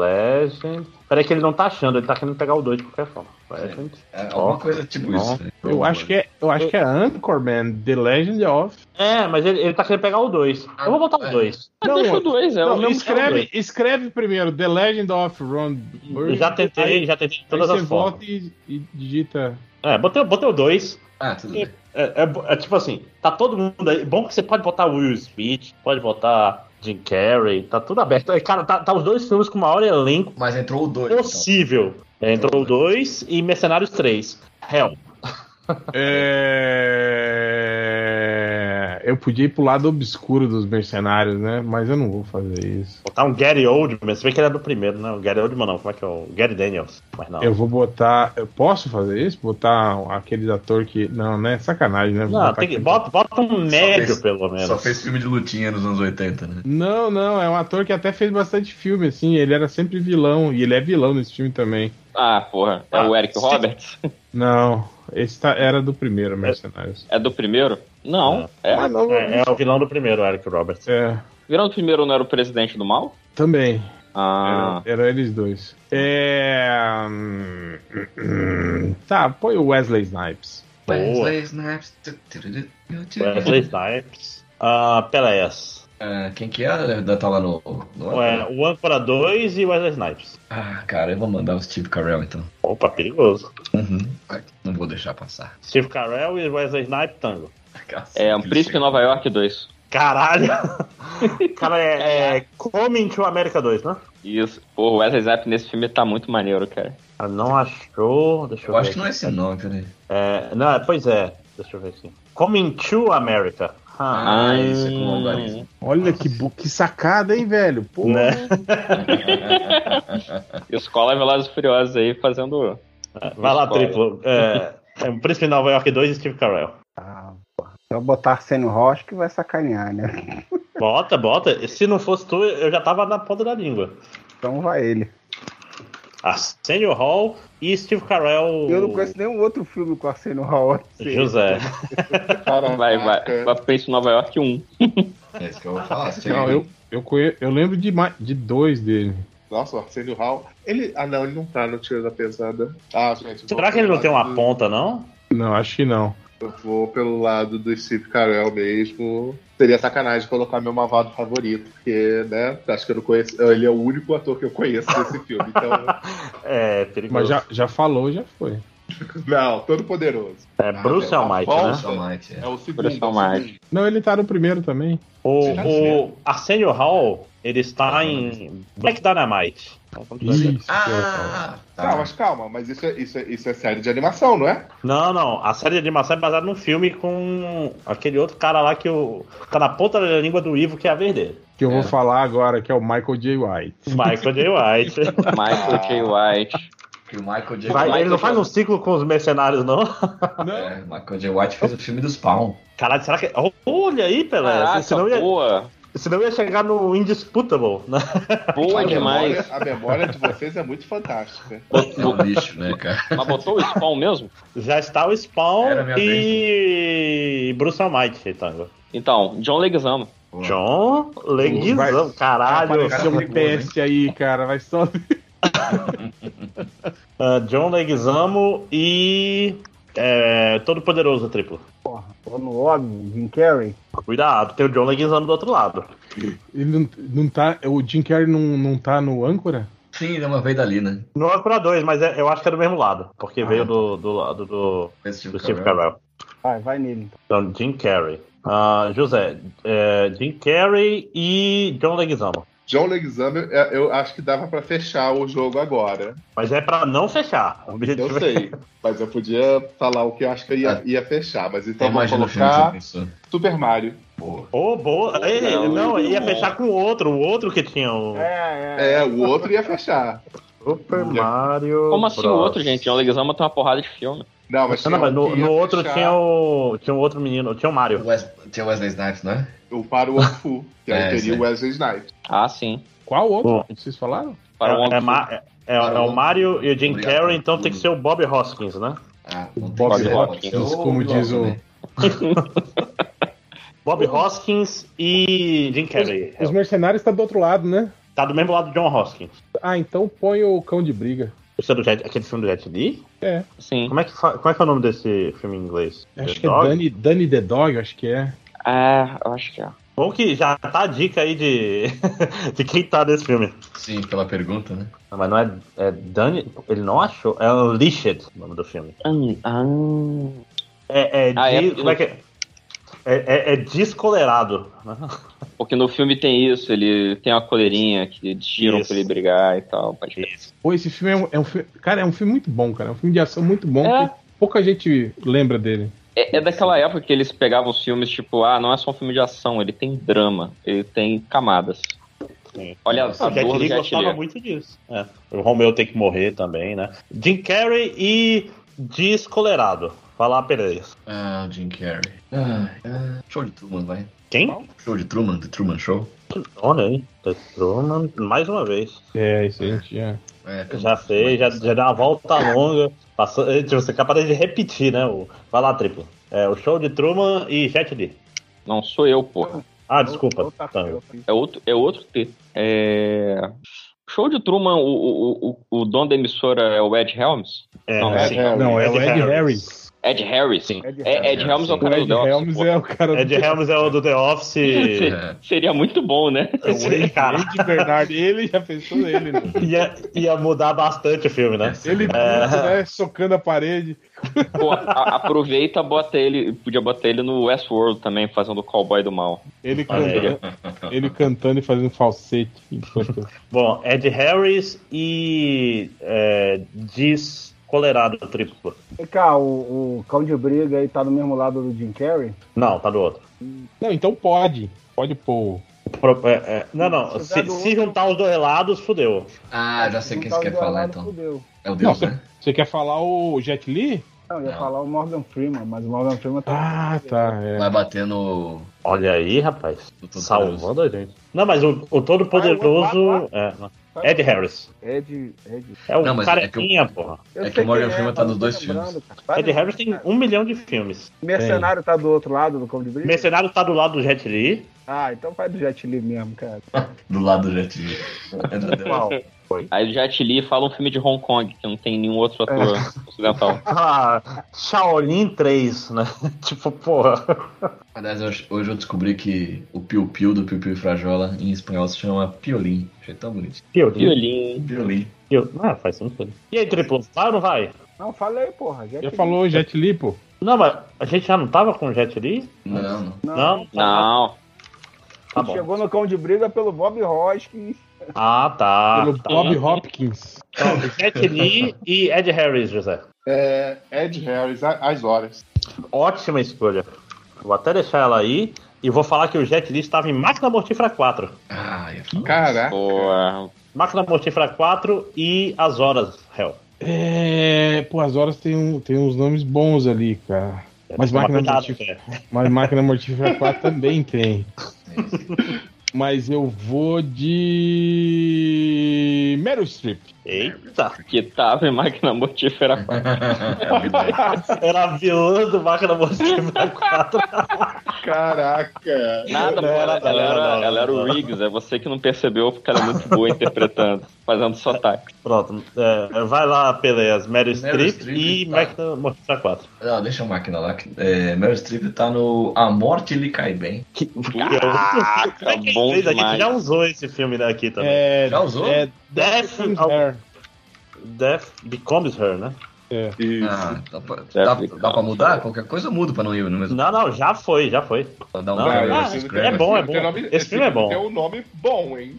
Legend. Peraí que ele não tá achando, ele tá querendo pegar o 2 de qualquer forma. Legend. É alguma Ó. coisa tipo Ó. isso. né? Eu acho que é, eu acho que é Anchorman, The Legend of. É, mas ele, ele tá querendo pegar o 2. Eu vou botar o 2. Mas deixa o dois, é o Não, mesmo escreve, escreve primeiro The Legend of Ron Burgundy. Já tentei, já tentei de Aí todas você as formas. volta e, e digita. É, botei, botei o 2. Ah, tudo bem. É, é é tipo assim, tá todo mundo aí. Bom que você pode botar Will Smith, pode botar Jim Carrey, tá tudo aberto. É, Cara, tá, tá os dois filmes com o maior elenco Mas entrou o 2. Então. possível. Entrou o 2 e Mercenários 3. Hell. É... Eu podia ir pro lado obscuro dos mercenários, né? Mas eu não vou fazer isso. Botar um Gary Oldman, se bem que ele é do primeiro, né? O Gary Oldman não, como é que é o Gary Daniels? Mas não. Eu vou botar. Eu posso fazer isso? Botar aqueles ator que. Não, né? Sacanagem, né? Não, tem que, aquele- bota, bota um médio, fez- pelo menos. Só fez filme de lutinha nos anos 80, né? Não, não, é um ator que até fez bastante filme, assim. Ele era sempre vilão, e ele é vilão nesse filme também. Ah, porra. É Ah, o Eric Roberts? Não, esse tá- era do primeiro, Mercenários. É do primeiro? Não. É. Ah, não, É, é o vilão do primeiro, o Eric Roberts. é, Virão do primeiro não era o presidente do mal? também. Ah. Era, era eles dois. É. hum, Tá, põe o Wesley Snipes. Boa. Wesley Snipes. Wesley Snipes. Ah, Peléas. Ah, quem que é? Ainda tá lá no. no É, o Âncora 2 e Wesley Snipes. Ah, cara, eu vou mandar o Steve Carell então. Opa, perigoso. Uhum. Não vou deixar passar. Steve Carell e Wesley Snipes Tango. É um Príncipe Nova York 2. Caralho! Cara, [laughs] é, é Coming to America 2, né? Isso. Porra, o Wesley Snipes nesse filme tá muito maneiro, cara. Cara, não achou. Deixa eu, Eu ver. acho que não é esse nome, peraí. É, não, pois é. Deixa eu ver aqui. Coming to America. Ah, Ah, isso é com o Algarismo. Olha que, que sacada, hein, velho? Pô, Né? [laughs] E os Cola Velozes e Furiosos aí fazendo. vai lá, Escola. triplo. É, é um Príncipe Nova York 2 e Steve Carell. Se eu botar Arsenio Rocha que vai sacanear, né? Bota, bota. Se não fosse tu, eu já tava na ponta da língua. Então vai ele. Arsenio Hall e Steve Carell. Eu não conheço nenhum outro filme com Arsenio Hall. José. Caraca. Vai, vai. Vai Príncipe Nova York 1. É isso que eu vou falar. [laughs] se não, eu, eu, conhe- eu lembro de, mais, de dois dele. Nossa, o Arsenio Hall. Ele. Ah, não, ele não tá no Tiro da Pesada. Ah, gente. Será que ele não tem uma ponta, não? Não, acho que não. Eu vou pelo lado do Steve Carell mesmo. Seria sacanagem colocar meu malvado favorito, porque, né? Acho que eu não conheço. Ele é o único ator que eu conheço desse [laughs] filme. Então, É, perigoso. Mas já, já falou, já foi. [laughs] não, todo poderoso. É Bruce Ah, Almighty, né? volta Almighty, é. É o segundo. Bruce é Almighty. Não, ele tá no primeiro também. O, o Arsenio Hall, ele está em Black Dynamite. Isso. Ah, Tá, mas calma, mas isso é, isso, é, isso é série de animação, não é? Não, não. A série de animação é baseada num filme com aquele outro cara lá que o, tá na ponta da língua do Ivo, que é a verde. Que eu É. vou falar agora, que é o Michael J. White. Michael J. White. [laughs] Michael J. White. Que o Michael J. Vai- ele não faz um ciclo com os mercenários, [laughs] não? É, Michael J. White fez o filme do Spawn. Caralho, será que. Olha aí, Pelé. Caraca, senão, ia, boa. Senão ia chegar no Indisputable. Né? Boa a, demais. memória, a memória de vocês é muito fantástica. É um lixo, né, cara? Mas botou o spawn mesmo? Já está o Spawn e. Bruce Almighty, Tango. Então, John Leguizamo. John Leguizamo, caralho. Um cara perigoso, PS aí, cara. Vai só. [laughs] Ah, John Leguizamo e. É, Todo Poderoso Triplo. Porra, tô no óbvio, Jim Carrey. Cuidado, tem o John Leguizamo do outro lado. Ele não, não tá. O Jim Carrey não, não tá no âncora? Sim, ele é uma veio dali, né? Não é pra dois, mas é- eu acho que é do mesmo lado. Porque veio do, do lado do, tipo do Steve Carell. Vai, vai nele. então. Jim Carrey. Ah, José, é, Jim Carrey e John Leguizamo. John Leguizamo, é, eu acho que dava pra fechar o jogo agora. Mas é pra não fechar. O Eu objetivo é- sei, mas eu podia falar o que eu acho que eu ia, ia fechar. Mas então o você colocar. Super Mario. Pô, Ô, boa. Ei, Não, não, ia fechar com o outro, o outro que tinha o É, é. É, o outro ia fechar. Super Mario. Como assim o Bros. outro, gente? John Leguizamo tem uma porrada de filme. Não, mas, Não, mas no, no outro fechar tinha o. Tinha um outro menino, tinha o Mario. Wes- tinha Wesley Snipes, né? o Para o Fu, que aí [laughs] É, teria o Wesley Snipes. Ah, sim. Qual outro Bom. que vocês falaram? Para o é, é, Wong Ma- é- é- é o Mario e o Jim. Carrey, então tem que ser o Bob Hoskins, né? Ah, tem Bob Hoskins, o como diz o-. [laughs] Bob Hoskins e Jim Carrey. Os mercenários tá do outro lado, né? Tá do mesmo lado do John Hoskins. Ah, então põe o cão de briga. Esse é do Jet, aquele filme do Jet Li? É, Sim. Como é, que como é que é o nome desse filme em inglês? acho The que é Dog? Danny, Danny the Dog, acho que é. É, eu acho que é. Bom que já tá a dica aí de, [laughs] de quem tá nesse filme. Sim, pela pergunta, né? Não, Mas não é, é Danny. Ele não achou? É Unleashed o nome do filme. Hum, ah. É, é, Ah, é, de- como é que é? É, é, é descolerado. Porque no filme tem isso, ele tem uma coleirinha que tiram Isso. pra ele brigar e tal. Pode crer. Isso. Pô, esse filme é um, é um filme. Cara, é um filme muito bom, cara. É um filme de ação muito bom. É. que Pouca gente lembra dele. É, é daquela época que eles pegavam os filmes, tipo, ah, não é só um filme de ação, ele tem drama, ele tem camadas. Sim. Olha a O Jet dor gostava muito disso. É. O Romeu tem que morrer também, né? Jim Carrey e Descolerado. Falar Pereira. Ah, o Jim Carrey. Ah, ah, show de Truman, vai. Quem? Show de Truman, The Truman Show. Olha aí. The Truman, mais uma vez. É, isso aí a gente já. É, Já sei, já, já deu uma volta longa. Passou, eh, tipo, você é capaz de repetir, né? O, vai lá, triplo. É, o show de Truman e Jet Li. Não sou eu, porra. Ah, desculpa. Outra Tango. coisa. É outro, é outro T. É... Show de Truman, o, o, o, o dono da emissora é o Ed Helms? É, Não. Ed Não, é o Ed Harris. Harris. Ed Harris? Sim. Ed É, Ed Helms é o O cara do Ed The Office, Helms pô. é o cara do. Ed Helms é o do The Office. [laughs] É. Seria muito bom, né? É [laughs] o Ed, Cara. Ed Bernard. Ele já pensou nele, né? [laughs] ia, ia mudar bastante o filme, né? Ele puto, né? Socando a parede. Pô, a- aproveita, bota ele, podia botar ele no Westworld também, fazendo o cowboy do mal. Ele cantando, ele cantando e fazendo falsete. Bom, Ed Harris e é, Descolerado triplo. Vem cá, o, o cão de briga aí tá do mesmo lado do Jim Carrey? Não, tá do outro. Não, então pode. Pode pôr. Pro- é, é, não, não. Se Se, se outro- juntar os dois lados, fudeu. Ah, já sei quem Não você quer falar, lado, então. fudeu. É o Não, Deus, você, né? você quer falar o Jet Li? Não, eu ia Não. falar o Morgan Freeman, mas o Morgan Freeman tá. Ah, tá. É. Vai bater no. Olha aí, rapaz. Todo Salvando a gente. Não, mas o, o Todo-Poderoso. É, não. Ed Harris. Ed. Ed. É o Não, mas é que carequinha, porra. Eu É que o Morgan quem Freeman tá mas nos dois cara. Vai Ed Harris tem um milhão de filmes. Mercenário tá do outro lado do cão de briga? Mercenário tá do lado do Jet Li. Ah, então vai do Jet Li mesmo, cara. [laughs] Do lado do Jet Li. É do Qual? Aí o Jet Li fala um filme de Hong Kong, que não tem nenhum outro ator. ocidental. [laughs] Ah, Shaolin 3, né? [laughs] tipo, porra. Aliás, hoje, hoje eu descobri que o piu-piu do piu-piu e frajola em espanhol se chama piolim. Achei tão bonito. Piolim. Violim. Piolim. Pio- Ah, faz sentido. E aí, triplo, vai ou não vai? Não, fala aí, porra. Jet Já Li. falou Jet Li, pô? Não, mas a gente já não tava com o Jet Li? Não, não. Não? Não. Tá bom. Chegou no cão de briga pelo Bob Hoskins. Ah, tá. Pelo tá. Bob Hopkins. Então, Jet Li e Ed Harris, José. É, Ed Harris, a- às horas. Ótima escolha. Vou até deixar ela aí e vou falar que o Jet Li estava em Máquina Mortífera 4. Ah. Caraca. Boa. Máquina Mortífera 4 e As Horas, Hell. É, pô, as horas tem, um, tem uns nomes bons ali, cara. Mas Toma máquina, cuidado, mortífera, mas máquina mortífera 4 também tem. Mas eu vou de. Meryl Streep. Eita! Que tava em máquina mortífera 4. É a vida aí. Era a vilã do Máquina Mortífera 4. Caraca. Nada, pô, ela, ela era, ela era o Riggs, é você que não percebeu porque ela é muito boa interpretando, fazendo sotaque. Pronto. é, vai lá, Peleias. Meryl Streep e tá. Máquina Mortífera 4. Não, deixa a máquina lá. É, Meryl Streep tá no A Morte lhe cai bem. Que, Caraca, é que bom fez? A gente demais. já usou esse filme daqui também. É, Já usou? É Death, Becomes Her. Death Becomes Her, né? Isso. Ah, dá pra, dá, dá pra mudar? Qualquer coisa eu mudo pra não ir no mesmo. Não, não, já foi, já foi. Um Não, grave, ah, esses é graves. bom, é bom. nome- Esse filme é bom. Tem um nome bom, hein?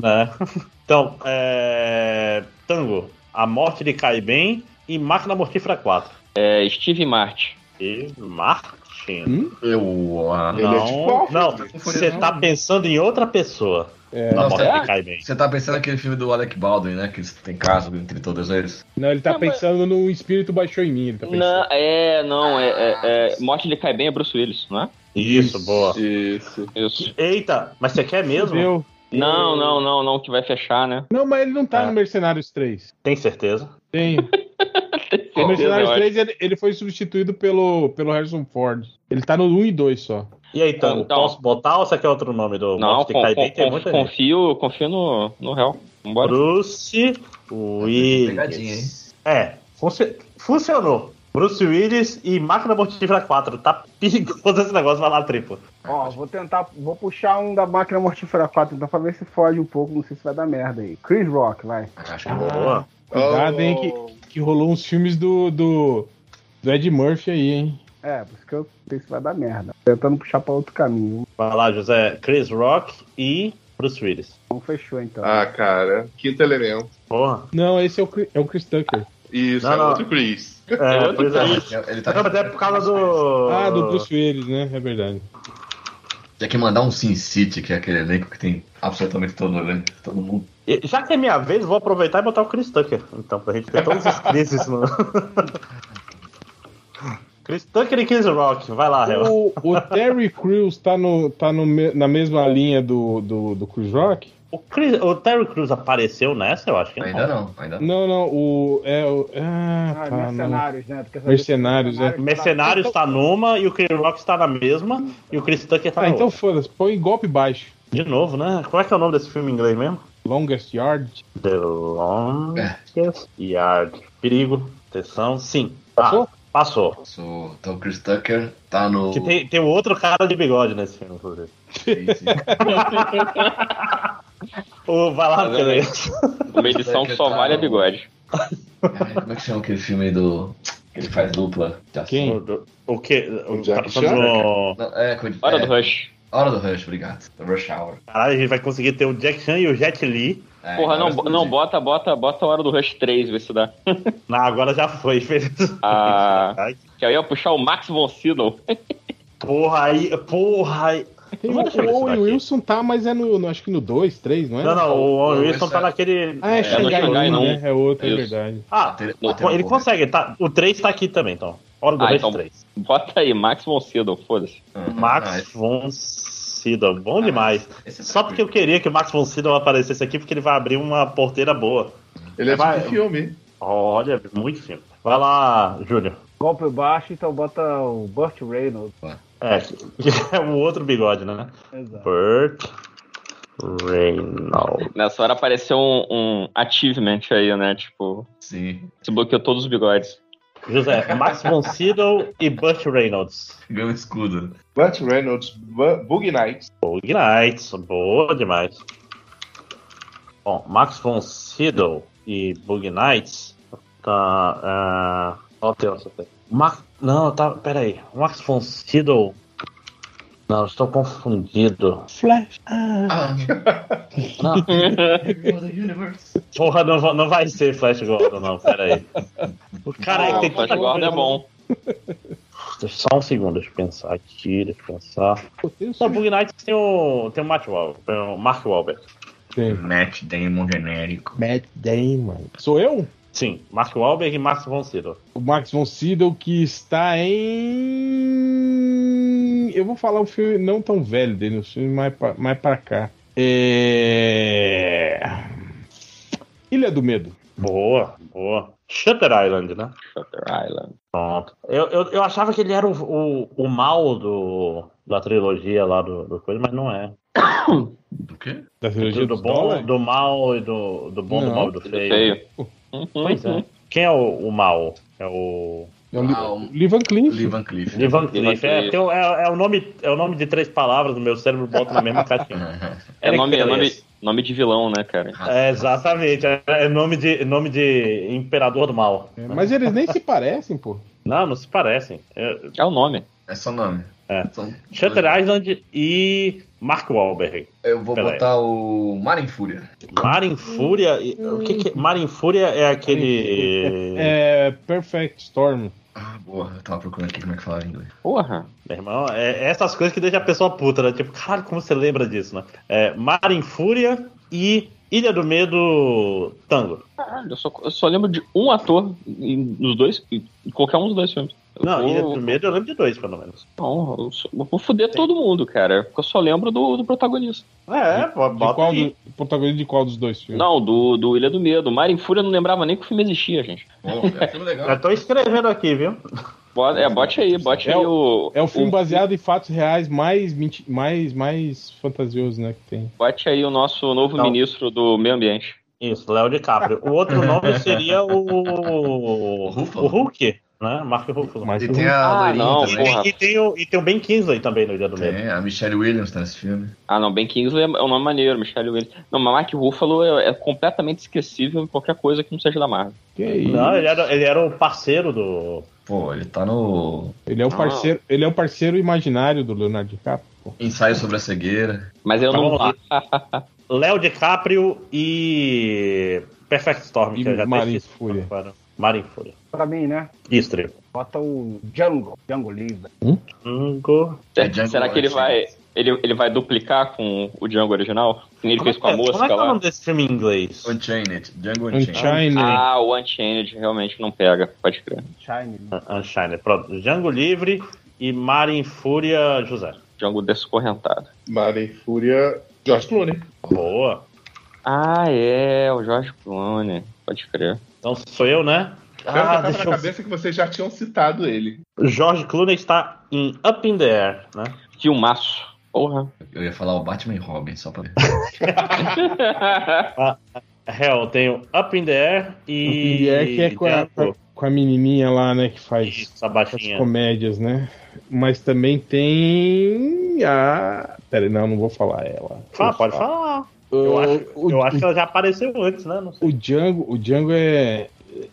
né? [laughs] Então, é... Tango, A Morte lhe cai bem e Máquina Mortífera 4. É Steve Martin. E Martin. Hum? Eu. ah, Ele é de qual Não, você tá pensando em outra pessoa. É, Na Morte será? lhe cai bem. Você tá pensando naquele filme do Alec Baldwin, né? Que tem caso entre todos eles. não, ele tá Não, mas- pensando no espírito baixou em mim. Ele tá. Não, é, não, é, é, é Morte lhe cai bem é Bruce Willis, não é? Isso, boa. Isso. Isso. Eita, mas você quer mesmo? Fudeu. Não, não, não, não, que vai fechar, né? Não, mas ele não tá É. no Mercenários 3. Tem certeza? Tem. [laughs] Tem No Mercenários certeza, 3 ele, ele foi substituído pelo, pelo Harrison Ford. Ele tá no 1 e 2 só. E aí, Tango, Então- posso botar ou você quer outro nome do Não, lhe con- cai bem? Tem muita gente. confio, confio no, no réu. Vambora. Bruce? Willis. É, funci- funcionou. Bruce Willis e Máquina Mortífera 4. Tá perigoso esse negócio, vai lá triplo. Ó, vou tentar. Vou puxar um da máquina mortífera 4 então pra ver se foge um pouco. Não sei se vai dar merda aí. Chris Rock, vai. Acho que Boa. Cuidado, hein, que, que rolou uns filmes do, do, do Ed Murphy aí, hein? É, por isso que eu não sei se vai dar merda. Tentando puxar pra outro caminho. Vai lá, José. Chris Rock e Bruce Willis. Então fechou então. Ah, cara. Quinto elemento. Porra. Não, esse é o, Chris- é o Chris Tucker. Isso, Não, é não. outro Chris. É, pois é. Ele tá Não, mas é por causa do. Ah, do Bruce Willis, né? É verdade. Tinha que mandar um Sin City, que é aquele elenco que tem absolutamente todo, elenco, todo mundo. E Já que é minha vez, vou aproveitar e botar o Chris Tucker. Então, pra gente ter todos os Chris's no. [laughs] Chris Tucker e Chris Rock. Vai lá, Hel. O, o Terry [laughs] Crews tá, no, tá no, na mesma linha do, do, do Chris Rock? O, Chris- o Terry Crews apareceu nessa, eu acho que Ainda não, ainda não. Não, não, o. É, o ah, Ah, tá, não. mercenários, né? Mercenários, é. Mercenários está numa e o Chris Rock está na mesma e o Chris Tucker está Ah, na então outra. foda-se, põe golpe baixo. De novo, né? Como é que é o nome desse filme em inglês mesmo? Longest Yard. The Longest Yard. Perigo, atenção, sim. Ah, Passou? passou. Sou, então o Chris Tucker tá no. Que tem, tem um outro cara de bigode nesse filme, inclusive. Sim, sim. [laughs] [laughs] Ô, vai lá, Pelé. Uma edição que só vale a bigode. Ai, como é que chama aquele filme do. que ele faz dupla? Quem? O, o que? O Jack cara fazendo- Não, é, com- Hora é, do Rush. Hora do Rush, obrigado. The Rush Hour. Caralho, a gente vai conseguir ter o Jack Chan e o Jet Li. É, Porra, não, não, bota, bota, bota a Hora do Rush 3, vê se dá. [laughs] Não, agora já foi. Ah. [laughs] Que aí eu ia puxar o Max von Sydow. Porra, aí. Porra, aí. Tem o Owen. Wilson tá, mas é no, no- acho que no 2, 3, não é? Não, não, o Owen Wilson esse tá é- naquele. Ah, é, no Xangai, Xangai, não, né? É outro, é Isso. verdade. Ah, ter- ele ter- consegue, tá? O 3 tá aqui também, então. Hora do Ah, Rush então- 3. Bota aí, Max von Sydow, foda-se. Uhum. Max Ah, esse- von Sydow, bom demais. é Só porque eu queria que o Max von Sydow aparecesse aqui, porque ele vai abrir uma porteira boa. Ele é Vai. de filme. Olha, muito filme. Vai lá, Júlio. Golpe baixo, então bota o Burt Reynolds. É, que [laughs] é o outro bigode, né? Exato. Burt Reynolds. Nessa hora apareceu um, um achievement aí, né? Tipo, Sim. desbloqueou todos os bigodes. José, Max von Sydow e Burt Reynolds. Ganhou um escudo. Burt Reynolds, Bu- Boogie Nights. Bug Nights, boa demais. Bom, Max von Sydow e Bug Nights. Tá. Ó, tem essa aqui. Max. Não, tá. Peraí. Max von Sydow. Não, estou confundido. Flash. Ah, Não, the [laughs] universe. porra, não, não vai ser Flash Gordon, não. Peraí. O cara é Não, tem Flash Gordon é bom. Deixa só um segundo, deixa eu pensar aqui, deixa eu pensar. Só Bug Nights tem o. Tem o Matt Wahlberg, o Mark Wahlberg. Tem. Matt Damon genérico. Matt Damon. Sou eu? Sim, Mark Wahlberg e Max von Sydow. O Max von Sydow que está em. Eu vou falar um filme não tão velho dele, um filme mais pra, mais pra cá. É. Ilha do Medo. Boa, boa. Shutter Island, né? Shutter Island. Pronto. Eu, eu, eu achava que ele era o, o, o mal do, da trilogia lá do, do coisa, mas não é. [coughs] Do quê? Da trilogia do dos bom, dólares? do mal e do, do bom, do Não, mal e do feio. feio. Pois é. Quem é o, o mal? É o. É o Ah, Lee Van Cleef. Lee Van Cleef. Lee Van Cleef. É, é, é o nome, é o nome de três palavras do meu cérebro bota na mesma caixinha. [laughs] É nome, é nome, nome de vilão, né, cara? É, exatamente. É, é nome, de, nome de Imperador do Mal. É, Mas eles nem se parecem, pô. Não, não se parecem. É, É o nome. É só nome. É. São- Shutter Island e Mark Wahlberg. Eu vou Pera aí. botar o Mar em Fúria. Mar em Fúria. O que, que Mar em Fúria é aquele. É Perfect Storm. Ah, boa. Eu tava procurando aqui como é que falava em inglês. Porra. Meu irmão, é é essas coisas que deixam a pessoa puta, né? Tipo, cara, como você lembra disso, né? É, Mar em Fúria e Ilha do Medo Tango. Caralho, eu só, eu só lembro de um ator em- nos dois, em qualquer um dos dois filmes. Não, vou- Ilha do Medo eu lembro de dois, pelo menos. Não, eu, eu vou foder todo mundo, cara. Porque eu só lembro do, do protagonista. É, pô, De bota qual aí. do, protagonista de qual dos dois filmes? Não, do, do Ilha do Medo. Mar em Fúria eu não lembrava nem que o filme existia, gente. Pô, é [laughs] filme legal. Eu tô escrevendo aqui, viu? Bota, é, bote aí, bote É aí o. É o filme o- baseado em fatos reais mais, mais, mais fantasioso, né, que tem. Bote aí o nosso novo Não. ministro do meio ambiente. Isso, Léo DiCaprio. O outro nome seria o. [laughs] O Hulk, né? Mark Ruffalo. Mas E tem a Ah, não, porra. E, tem o, e tem o Ben Kingsley também no Ilha do Medo. Tem, a Michelle Williams tá nesse filme. Ah, não, Ben Kingsley é um nome maneiro, Michelle Williams. Não, mas Mark Ruffalo é, é completamente esquecível em qualquer coisa que não seja da Marvel. que é isso? Não, ele era, ele era o parceiro do. Pô, ele tá no Ele é o Não. parceiro, ele é o parceiro imaginário do Leonardo DiCaprio. pô. ensaio sobre a cegueira. Mas eu Então, não. vamos [laughs] Léo DiCaprio e. Perfect Storm, E que eu já Mar até em esqueci. Fúria. Mar em Fúria. Pra mim, né? Isso, Trigo. Bota o Django. Django livre. Django. É Django Será que ele vai. Unchained. Ele, ele vai duplicar com o Django original? Que ele Como é, fez com a é- como é que é o lá? nome desse filme em inglês? Unchained. Django Unchained. Unchained. Ah, o Unchained realmente não pega, pode crer. Shine. né? Unchained. Pronto. Django Livre e Mar em Fúria, José. Django descorrentado. Mar em Fúria, George Clooney. Boa. Ah, é, o Jorge Clooney. Pode crer. Então sou eu, né? Ah, deixa na eu... cabeça que vocês já tinham citado ele. Jorge Clooney está em Up in the Air, né? Filmaço. Porra. Eu ia falar o Batman e Robin, só pra ver. [laughs] Hell, tem o Up in the Air e. E é que é com a, com a menininha lá, né, que faz Isso, as comédias, né? Mas também tem a... Pera, não, não vou falar ela. Fala, pode falar. Eu, acho, o, eu acho que ela já apareceu antes, né? Não sei. o Django, o Django é...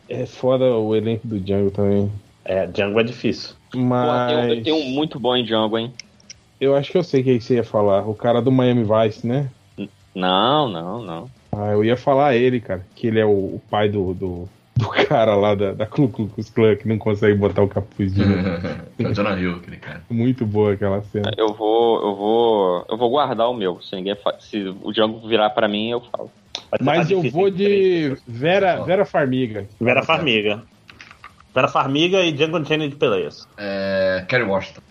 É foda o elenco do Django também. É, Django é difícil. Pô, Mas... tem, um- um muito bom em Django, hein? Eu acho que eu sei quem você ia falar. O cara do Miami Vice, né? Não, não, não. Ah, eu ia falar ele, cara. Que ele é o, o pai do, do, do cara lá da, da Ku Klux Klan que não consegue botar o capuz de novo. é [laughs] o Jonah Hill, aquele cara. Muito boa aquela cena. Eu vou, eu vou, eu vou guardar o meu. Se ninguém, fa- se o Django virar pra mim, eu falo. Mas eu vou de Vera, Vera Farmiga. Vera Farmiga. Vera Farmiga e Django Unchained de Peleias. É. Kerry Washington.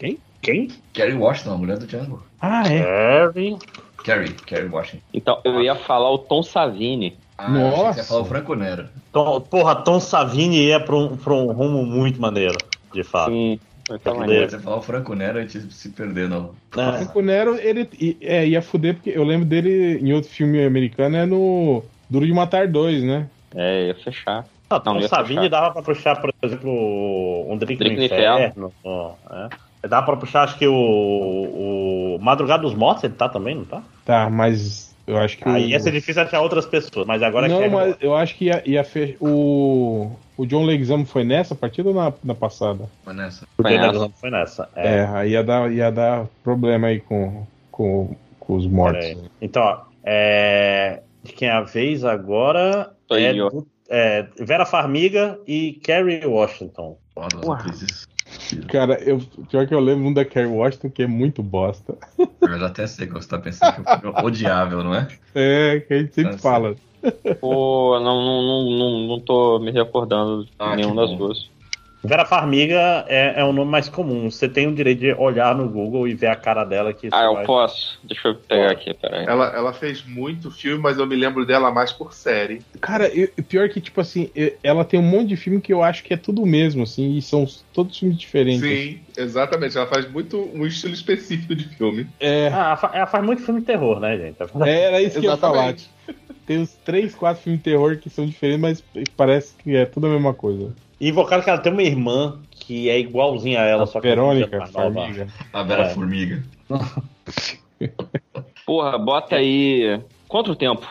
Quem? Kerry Washington, a mulher do Django. Ah, é? Harry. Kerry, Kerry Washington. Então, eu ia falar o Tom Savini. Ah, que você Nossa. ia falar o Franco Nero. Tom, porra, Tom Savini ia pra um, pra um rumo muito maneiro, de fato. Sim. Tá maneiro. Você falar o Franco Nero, a gente se perder, não. O É. Franco Nero, ele é, ia fuder, porque eu lembro dele em outro filme americano, é no Duro de Matar 2, né? É, ia fechar. Não, Não, o ia Savini fechar. dava pra puxar, por exemplo, um Drink, Drink no no Inferno. ó, é. Dava pra puxar, acho que o, o Madrugada dos Mortos, ele tá também, não tá? Tá, mas eu acho que. Aí o... ia ser difícil achar outras pessoas, mas agora Não, que é- mas eu acho que ia, ia fe... o... o John Leguizamo foi nessa partida ou na, na passada? Mas nessa. o Foi nessa. Razão foi nessa. É, É, aí ia dar, ia dar problema aí com, com, com os mortos. Então, ó, é, de quem é a vez agora é, do- é Vera Farmiga e Kerry Washington. Atrizes. Cara, eu, pior que eu lembro um da Kerry Washington que é muito bosta. Eu já até sei que você tá pensando que é um [laughs] odiável, não é? É, que a gente sempre Tá fala. Pô, não, não, não, não, tô me recordando de Ah, nenhum das duas. Vera Farmiga é, é um nome mais comum. Você tem o direito de olhar no Google e ver a cara dela que Ah, eu vai- posso. Deixa eu pegar Pode. aqui, peraí. Ela, ela fez muito filme, mas eu me lembro dela mais por série. Cara, eu- pior que, tipo assim, eu- ela tem um monte de filme que eu acho que é tudo o mesmo, assim, e são todos filmes diferentes. Sim, exatamente. Ela faz muito um estilo [laughs] específico de filme. É, Ah, ela fa- ela faz muito filme de terror, né, gente? era isso que eu ia falar. Exatamente. Tem uns três, quatro filmes de terror que são diferentes, mas parece que é tudo a mesma coisa. E invocaram que ela tem uma irmã que é igualzinha a ela, A só que Verônica, nova. Farmiga. A Vera É. Formiga. [laughs] Porra, bota aí. Quanto o tempo?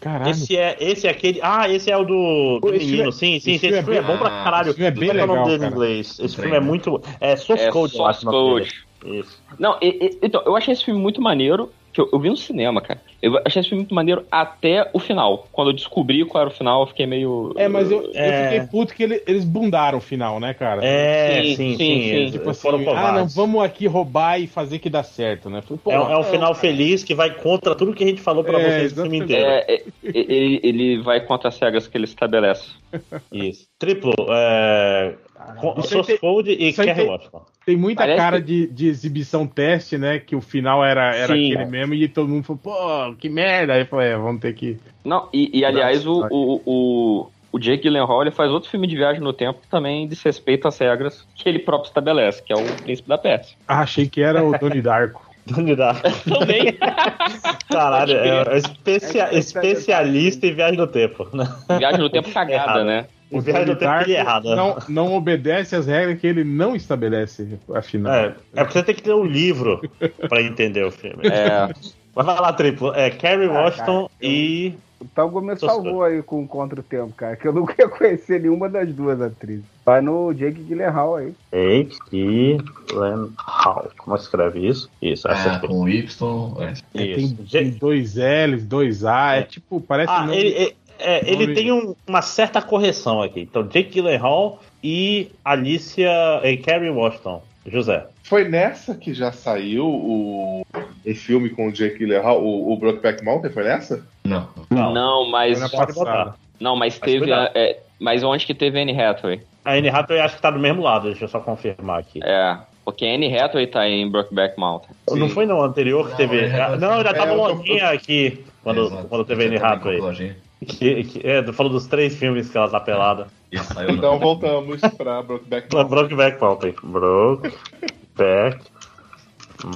Caralho. Esse é, esse é aquele. Ah, esse é o do, do esse menino, é- sim, sim. esse Esse, filme é é bom pra Ah, caralho. esse filme é bem é o nome legal, dele em inglês? Esse filme é né? muito. É Source É Code, eu Source Code. Isso. Não, e- e- então, eu achei esse filme muito maneiro, que eu, eu vi no cinema, cara. Eu achei esse filme muito maneiro até o final. Quando eu descobri qual era o final, eu fiquei meio. É, mas eu, eu É. fiquei puto que ele- eles bundaram o final, né, cara? É, Sim, sim, sim, sim. eles Tipo foram assim, ah, não, vamos aqui roubar e fazer que dá certo, né? Falei, pô, É, um- é um final feliz que vai contra tudo que a gente falou pra É, vocês no filme inteiro. É, é, ele, ele vai contra as regras que ele estabelece. Isso. Triplo, é, com- e tem- muita Parece cara que- de, de exibição teste, né? Que o final era, era Sim. aquele mesmo e todo mundo falou, pô, que merda. Aí falou, é, vamos ter que. Não, e, e, aliás, o, o, o, o Jake Gyllenhaal ele faz outro filme de viagem no tempo que também desrespeita as regras que ele próprio estabelece, que é o Príncipe da Pérsia. Ah, achei que era o Tony Darko. [laughs] Onde dá? [laughs] Também. Caralho, é especia- especialista em viagem no tempo. né? viagem no tempo cagada, [laughs] Errado. né? O Viagem Tony no tempo é errada. não, não obedece às regras que ele não estabelece, afinal. É, é porque você tem que ter um livro pra entender o filme. É, Mas vai lá, triplo. É Kerry Ah, Washington cara, eu- e. O Talgo me Tô salvou aí com o Contra o Tempo, cara, que eu não [laughs] ia conhecer nenhuma das duas atrizes. Vai no Jake Gyllenhaal aí. Jake Gyllenhaal. Como escreve isso? Isso, É, acertei. com Y. É. É, tem, Isso. tem dois L's, dois A, é, tipo, parece Ah, nome- ele, é- é, ele tem um- uma certa correção aqui. Então, Jake Gyllenhaal e Alicia e Kerry Washington. José. Foi nessa que já saiu o filme com o Jake Gyllenhaal, o, o Brokeback Mountain, foi nessa? Não. não, mas. Passada. botar. Não, mas Mas teve. cuidado. é, mas onde que teve Anne Hathaway? A Anne Hathaway acho que tá do mesmo lado, deixa eu só confirmar aqui. É, porque a Anne Hathaway tá em Brokeback Mountain. Não Sim. foi no anterior que Não, teve. Não, já tava É, eu tô- lojinha aqui quando, Exato. quando teve Anne também Hathaway. Que, que, é, falou dos três filmes que ela tá pelada. Então não. voltamos pra Brokeback Mountain. Brokeback Mountain. Brokeback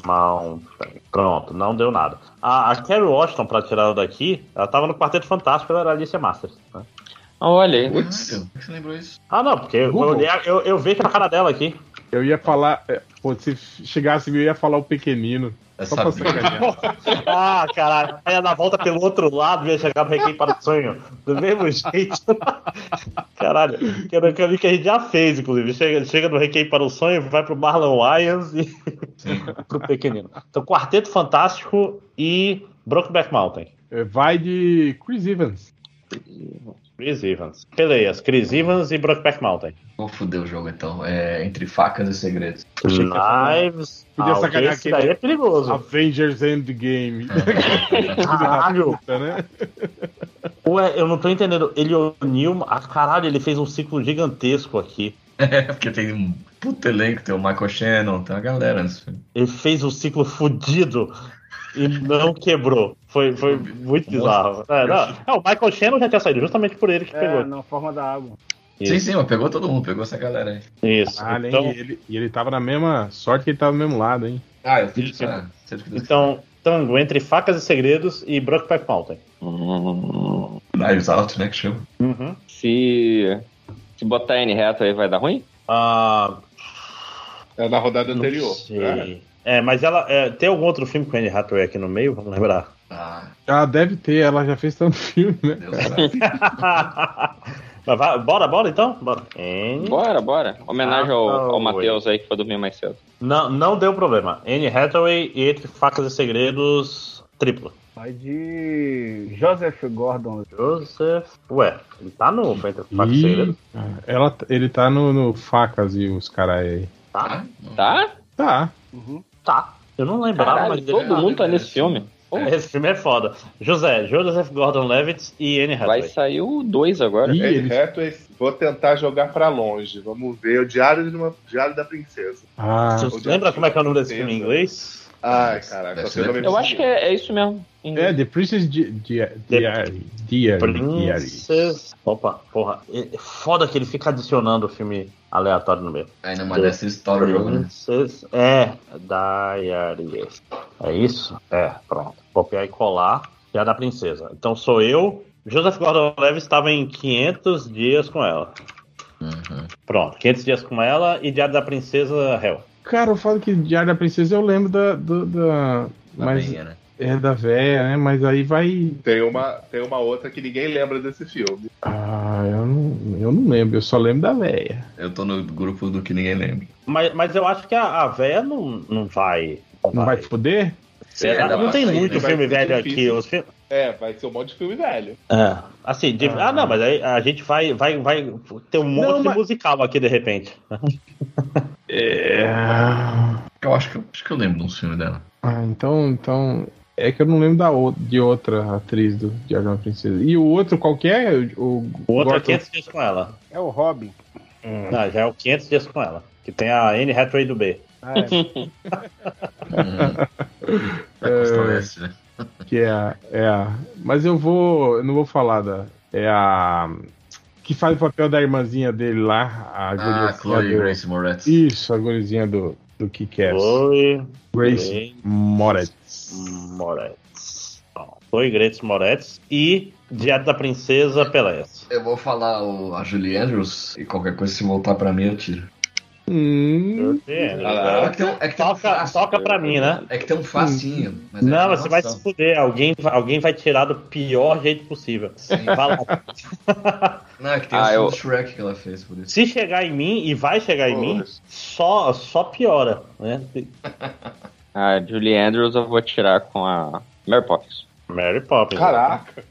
Mountain. Pronto, não deu nada. A, a Kerry Washington, pra tirar ela daqui, ela tava no Quarteto Fantástico, ela era Alicia Masters. né? Olha aí. Putz. Que você lembrou isso? Ah, não, porque eu, olhei eu, eu vejo a cara dela aqui. Eu ia falar. é, Pô, se chegasse eu ia falar o pequenino. Eu Só pra. [laughs] Ah, caralho. Aí ia dar volta pelo outro lado e ia chegar no Requiem para o Sonho. Do mesmo [laughs] jeito. Caralho. Que era o caminho que a gente já fez, inclusive. Chega, chega no Requiem para o Sonho, vai pro Marlon Wayans e [laughs] pro Pequenino. Então, Quarteto Fantástico e Brokeback Mountain. É, Vai de Chris Evans. Chris Evans. Peleias, Chris Evans e Brokeback Mountain. Vou foder o jogo então. É entre facas e segredos. Knives. Podia Ah, sacanear aquele- daí é perigoso. Avengers Endgame. Caralho. [laughs] Puta, né? Ué, eu não tô entendendo. Ele uniu. Ah, caralho, ele fez um ciclo gigantesco aqui. [laughs] É, porque tem um puto elenco, tem o Michael Shannon, tem uma galera nesse filme. Ele fez um ciclo fudido e não quebrou. Foi, foi muito bizarro. É, não, é, o Michael Shannon já tinha saído, justamente por ele que É, pegou. na forma da água. Sim, sim, mas pegou todo mundo, pegou essa galera aí. Isso. Ah, então, e, ele, e ele tava na mesma. Sorte que ele tava do mesmo lado, hein? Ah, eu fiz isso. Ah, Deus então, Tango entre Facas e Segredos e Brokeback Mountain. Hum. Knives Out, né, que chama. Uhum. se, se botar N reto aí vai dar ruim? Ah, É na rodada não anterior. sei. né? É, mas ela. é, tem algum outro filme com Anne Hathaway aqui no meio? Vamos lembrar. Ah, Ah, deve ter, ela já fez tanto [laughs] filme, né? Deus [laughs] vai- bora, bora então? Bora. Bora, bora. Homenagem ao, ao Hathaway. Matheus aí que foi dormir mais cedo. Não, não deu problema. Anne Hathaway e Entre Facas e Segredos, triplo. Vai de Joseph Gordon. Joseph. Ué, ele tá no Entre Facas e Segredos? ela, ele tá no, no Facas e os caras aí. Tá. Tá? Tá. Tá. Eu não lembrava, Caralho, mas todo mundo tá nesse filme. Esse filme é foda. José, Joseph Gordon-Levitt e Anne vai Hathaway. sair o 2 agora. Ih, Anne Hathaway, vou tentar jogar pra longe. Vamos ver o Diário, de uma, Diário da Princesa. Ah, Você lembra como é que é o nome desse filme em inglês? Ai, caraca. Sei o nome Eu acho que é, é isso mesmo. é The Princess Di- Di- Diary. Opa, porra. É foda que ele fica adicionando o filme aleatório no meio. Aí numa dessa história jogo, né? É, Diary. É isso? É, pronto. Copiar e colar. E a da princesa. Então sou eu. Joseph Gordon-Levitt estava em 500 dias com ela. Uhum. Pronto, 500 dias com ela e Diário da Princesa, Hell. Cara, eu falo que Diário da Princesa eu lembro da. do- da Na mas veinha, né? é da véia, né? Mas aí vai. Tem uma, tem uma outra que ninguém lembra desse filme. Ah, eu não, eu não lembro, eu só lembro da véia. Eu tô no grupo do que ninguém lembra. Mas, mas eu acho que a, a véia não, não vai. Não vai foder? Será? É, dá não tem sair, muito né? filme Vai velho aqui. difícil. Os fi- É, vai ser um monte de filme velho. É. Assim, de- ah. não, mas aí a gente vai, vai, vai ter um monte Não, de mas- musical aqui de repente. [laughs] É. Eu acho que eu, acho que eu lembro de um filme dela. Ah, então, então. É que eu não lembro da, o- de outra atriz do Diário da Princesa. E o outro, qual que é? O, O outro é Gordon- 500 dias com ela. É o Robin. Não, já é o 500 dias com ela. Que tem a Anne Hathaway do B. Ah, é. Uhum. Da Costa né? Que é a, é a. Mas eu vou. Eu não vou falar da. É a. Que faz o papel da irmãzinha dele lá. A Ah, Chloe do- Grace Moretz. Isso, a gurizinha do, do Kick-Ass. Chloe Grace Grace Moretz. Moretz. Bom, Chloe Grace Moretz e Diário da Princesa Pelés. Eu vou falar o, a Julie Andrews e qualquer coisa, se voltar pra mim, eu tiro. Hum, É que tem um, é que tem um Toca, fácil. toca pra mim, né? É que tem um facinho. Mas é Não, de você vai se fuder. Alguém, vai- alguém vai tirar do pior jeito possível. Sim. Vai lá. [laughs] Não, é que tem Ah, o eu-. Shrek que ela fez por isso. Se chegar em mim, e vai chegar em mim, só, só piora. Né? A [laughs] Julie Andrews eu vou tirar com a Mary Poppins. Mary Poppins. Caraca.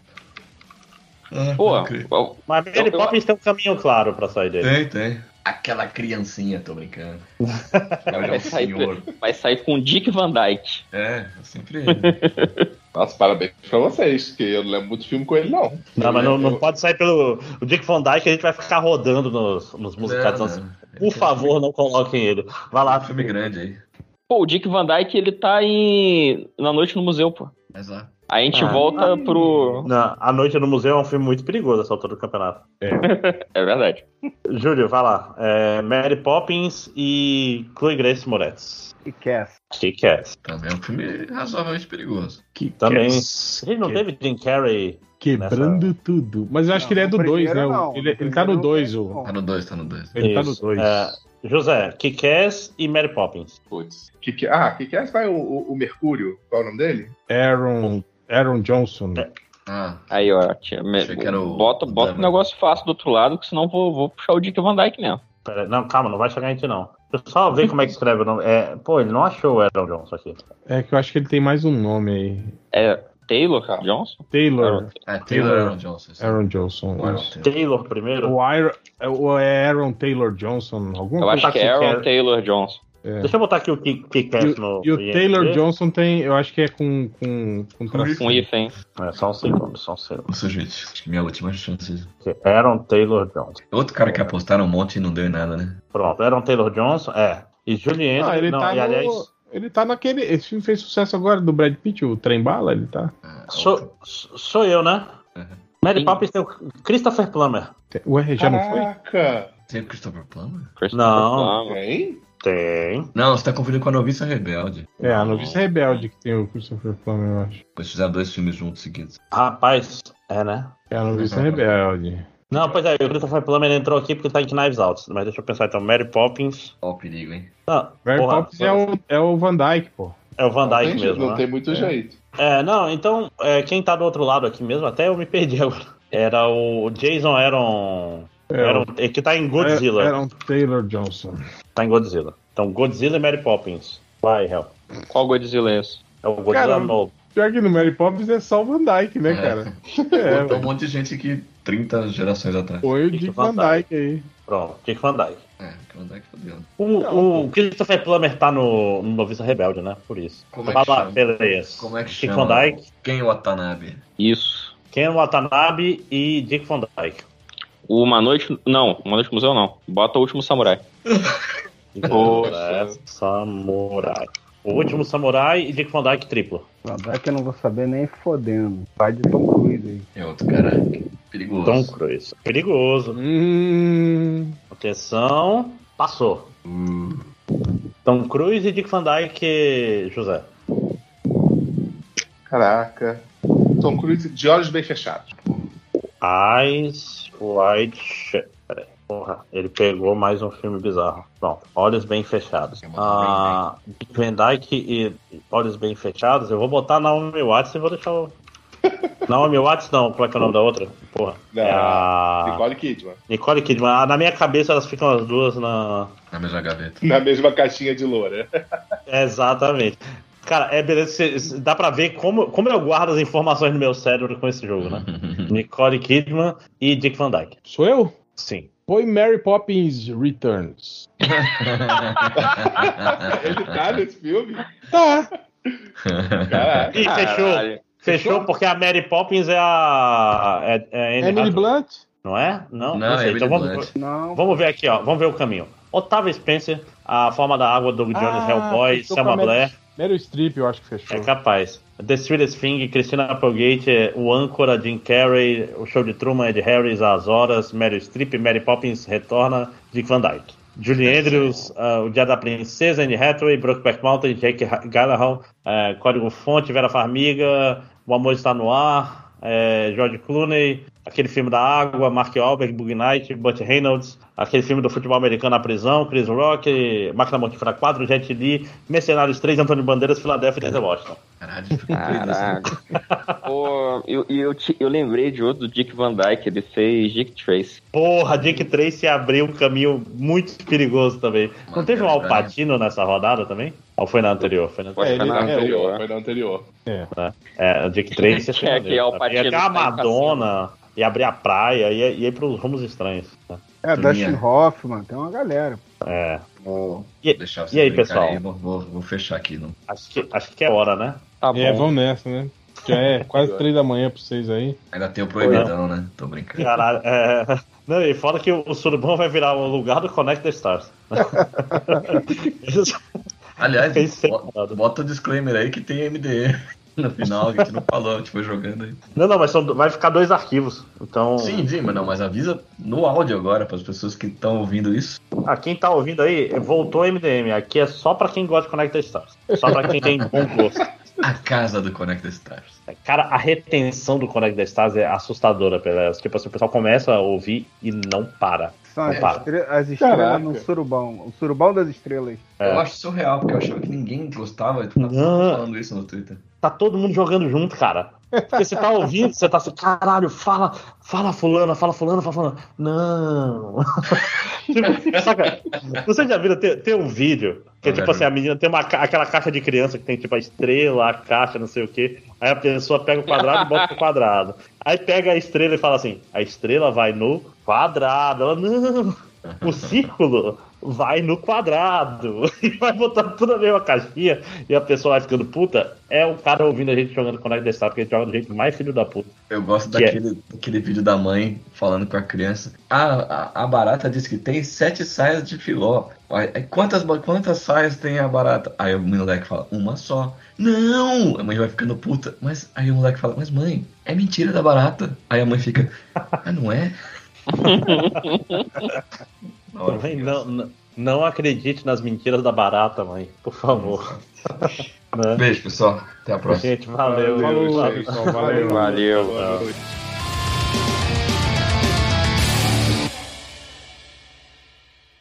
Ah, Pô, Mas Mary Eu- eu- Poppins tem um caminho claro pra sair dele. Tem, tem. Aquela criancinha, tô brincando. [laughs] Ela é vai, um sair, senhor. vai sair com Dick Van Dyke. É, é sempre. [laughs] Nossa, parabéns pra vocês, que eu não lembro muito filme com ele, não. Não, mas Eu não, não pode sair pelo. O Dick Van Dyke a gente vai ficar rodando nos, nos musicais. Não, Então, não. Por favor, não coloquem ele. Vai lá. Um filme grande aí. Pô, o Dick Van Dyke, ele tá em. Na noite no museu, pô. Aí a gente Ah. volta pro. Não, a Noite no Museu é um filme muito perigoso essa altura do campeonato. É [laughs] verdade. Júlio, vai lá. É, Mary Poppins e Chloe Grace Moretz. E Cass. Que é? Também é um filme razoavelmente perigoso. Kick-Ass. Também. Gente não teve Jim Carrey. Quebrando tudo. Mas eu acho Não, que ele é do 2, né? não, Ele, ele tá no primeiro 2, não. o. Tá no 2, tá no 2. Ele tá no Isso. 2. É, José, Kick-Ass e Mary Poppins. Putz. Que que, ah, que que é? Vai o, o, o Mercúrio? Qual é o nome dele? Aaron, Aaron Johnson. Ah, Aí, ó. Tia, me- Achei que era o- bota o bota um negócio fácil do outro lado, que senão eu vou, vou puxar o Dick Van Dyke mesmo. Pera, não, calma, não vai chegar em ti, não. Deixa eu só ver como é que escreve o nome. É, pô, ele não achou o Aaron Johnson aqui. É que eu acho que ele tem mais um nome aí. É Taylor Tá. Johnson? Taylor. é Taylor Aaron Johnson. sim. Aaron Johnson. Aaron isso. Taylor. Taylor primeiro. O Aaron, é o Aaron Taylor Johnson. Alguma Eu acho que é Aaron. Taylor Johnson. É. Deixa eu botar aqui o Kick- Kick-Ass no. E o IMDb. Taylor Johnson tem, eu acho que é com, com, com. Com hífen. É, só um segundo, só um segundo. Nossa, gente, acho que minha última chance. Aaron Taylor Johnson. Outro cara que apostaram um monte e não deu em nada, né? Pronto, Aaron Taylor Johnson, é. E Julianne. Ah, ele não, tá e no, aliás, ele tá naquele, esse filme fez sucesso agora do Brad Pitt, o Trem Bala, ele tá. Ah, sou, sou eu, né? Uhum. Mary Poppins tem o Christopher Plummer. Ué, já não foi? Caraca! Tem o Christopher Plummer? Christopher Não. Plummer. Tem? Tem. Não, você tá confundindo com a Noviça Rebelde. É, a Noviça Rebelde que tem o Christopher Plummer, eu acho. Eles fizeram dois filmes juntos seguidos. Rapaz, é, né? É a Noviça Rebelde. Não, pois é, o Christopher Plummer entrou aqui porque tá em Knives Out. Mas deixa eu pensar então. Mary Poppins. Ó o perigo, hein? Não, Mary porra, Poppins é o, é o Van Dyke, pô. é o Van Não Dyke mesmo. não né? tem muito jeito. É, não, então, é, quem tá do outro lado aqui mesmo, até eu me perdi [laughs] agora. Era o Jason Aaron. É, Aaron que tá em Godzilla. Era um Taylor Johnson. Tá em Godzilla. Então, Godzilla e Mary Poppins. Vai, Hel. Qual Godzilla é esse? É o Godzilla Caramba. novo. Pior que no Mary Poppins é só o Van Dyke, né, É. cara? Tem [laughs] É, um velho. monte de gente que 30 gerações atrás. Foi o Dick Van Dyke aí. Pronto, Dick Van Dyke. É, que o Van Dyke fodeu. O, o Christopher Plummer tá no, no Noviça Rebelde, né? Por isso. Como é Vai que chama? beleza. Como é que Dick chama? Van Dyke, Quem é o Watanabe? Isso. Ken Watanabe e Dick Van Dyke. Uma Noite. Não, Uma Noite no Museu não. Bota o último samurai. [laughs] É, Samurai. O último Samurai e Dick Van Dyke triplo. Vai que eu não vou saber nem fodendo. Vai de Tom Cruise aí. É outro cara perigoso. Tom Cruise. Perigoso. Hum. Atenção. Passou. Uh, Tom Cruise e Dick Van Dyke, José. Caraca. Tom Cruise de olhos bem fechados. Eyes Wide Shut. Peraí. Porra, ele pegou mais um filme bizarro. Pronto, Olhos Bem Fechados. Ah, Van Dyke e Olhos Bem Fechados, eu vou botar Naomi Watts e vou deixar o... [laughs] Naomi Watts não, como é que é o nome da outra? Porra. Da É a... Nicole Kidman. Nicole Kidman. Ah, Na minha cabeça elas ficam as duas na... na mesma gaveta. Na mesma caixinha de loura. [laughs] Exatamente. Cara, é beleza. cê- cê- Dá pra ver como, como eu guardo as informações no meu cérebro com esse jogo, né? [laughs] Nicole Kidman e Dick Van Dyke. Sou eu? Sim. Foi Mary Poppins Returns. Ele tá nesse filme? Tá. Caraca. Ih, fechou. Caralho. Fechou porque a Mary Poppins é a. É, é Emily Hathaway, Blunt? Não é? Não, Não, sei. Emily Então vamos, Blunt. Não. vamos ver aqui, ó. Vamos ver o caminho. Otávio Spencer, A Forma da Água, Doug Jones, Ah, Hellboy, Selma Blair. Meryl Streep, eu acho que fechou. É capaz. The Sweetest Thing, Christina Applegate, o âncora, Jim Carrey, o show de Truman, Ed Harris, As Horas, Meryl Streep, Mary Poppins retorna, Dick Van Dyke. Julie Andrews, ah, O Dia da Princesa, Anne Hathaway, Brokeback Mountain, Jake Ha- Gyllenhaal, eh, Código Fonte, Vera Farmiga, O Amor Está no Ar, eh, George Clooney, aquele filme da água, Mark Wahlberg, Bug Night, Burt Reynolds, aquele filme do futebol americano na prisão, Chris Rock, Máquina Mortífera 4, Jet Li, Mercenários 3, Antônio Bandeiras, Philadelphia e Washington. Caralho, preso. Caraca. Pô, eu, eu, te- eu lembrei de outro do Dick Van Dyke, ele fez Dick Trace. Porra, Dick Tracy abriu um caminho muito perigoso também. Não teve um Alpatino nessa rodada também? Ou foi na anterior? Foi na Pode É, ficar ele- na Foi na anterior, anterior. foi na anterior. É, o Dick [laughs] Tracy Que é- que é o Patino, Ia ter a tá em Madonna, ia abrir a praia, ia, ia ir pros rumos estranhos. né? É. Dustin Hoffman, tem uma galera. É. Vou E, deixar e aí, pessoal? aí, vou, vou- vou fechar aqui. Não. Acho que, acho que é hora, né? Tá bom. É, vamos nessa, né? Já é [laughs] quase três da manhã pra vocês aí. Ainda tem o proibidão, né? Tô brincando. Caralho, é... Não, e fora que o, o Surubão vai virar o lugar do Connect the Stars. [laughs] Aliás, Isso é bo- foda. bota o disclaimer aí que tem MDE [laughs] no final, que a gente não falou, a gente foi jogando aí. não, não, mas são, vai ficar dois arquivos. Então, Sim, sim, mas não, mas avisa no áudio agora para as pessoas que estão ouvindo isso. Ah, quem tá ouvindo aí, voltou MDM. Aqui é só pra quem gosta de Connect the Stars. Só pra quem tem bom gosto. A casa do Connect the Stars. Cara, a retenção do Connect the Stars é assustadora, Pelé. Tipo assim, o pessoal começa a ouvir e não para. São as, Opa. estre- as estrelas Caraca. no surubão. O surubão das estrelas. É. Eu acho surreal, porque eu achava que ninguém gostava. Tu tá Não. falando isso no Twitter. Tá todo mundo jogando junto, cara. Porque você tá ouvindo, você tá assim, caralho, fala, fala fulana, fala fulana, fala fulana. Não. [laughs] Tipo, Saca? Você já viram, tem, tem um vídeo que é tipo assim, a menina tem uma, aquela caixa de criança que tem tipo a estrela, a caixa, não sei o quê. Aí a pessoa pega o quadrado e bota pro quadrado. Aí pega a estrela e fala assim, a estrela vai no quadrado. Ela, não. O círculo vai no quadrado [laughs] e vai botando tudo na mesma caixinha e a pessoa vai ficando puta. É o cara ouvindo a gente jogando Connect the Star, porque a gente joga do jeito mais filho da puta. Eu gosto Que é? daquele, daquele vídeo da mãe falando com a criança. Ah, a, a barata diz que tem sete saias de filó. Quantas, quantas saias tem a barata? Aí o moleque fala, uma só. Não! A mãe vai ficando puta. Mas aí o moleque fala, mas mãe, é mentira da barata. Aí a mãe fica, ah, não é? Mãe, não, não, não acredite nas mentiras da barata, mãe. Por favor. Né? Beijo, pessoal. Até a próxima. Gente, valeu. Valeu. pessoal, valeu. Valeu. Boa noite.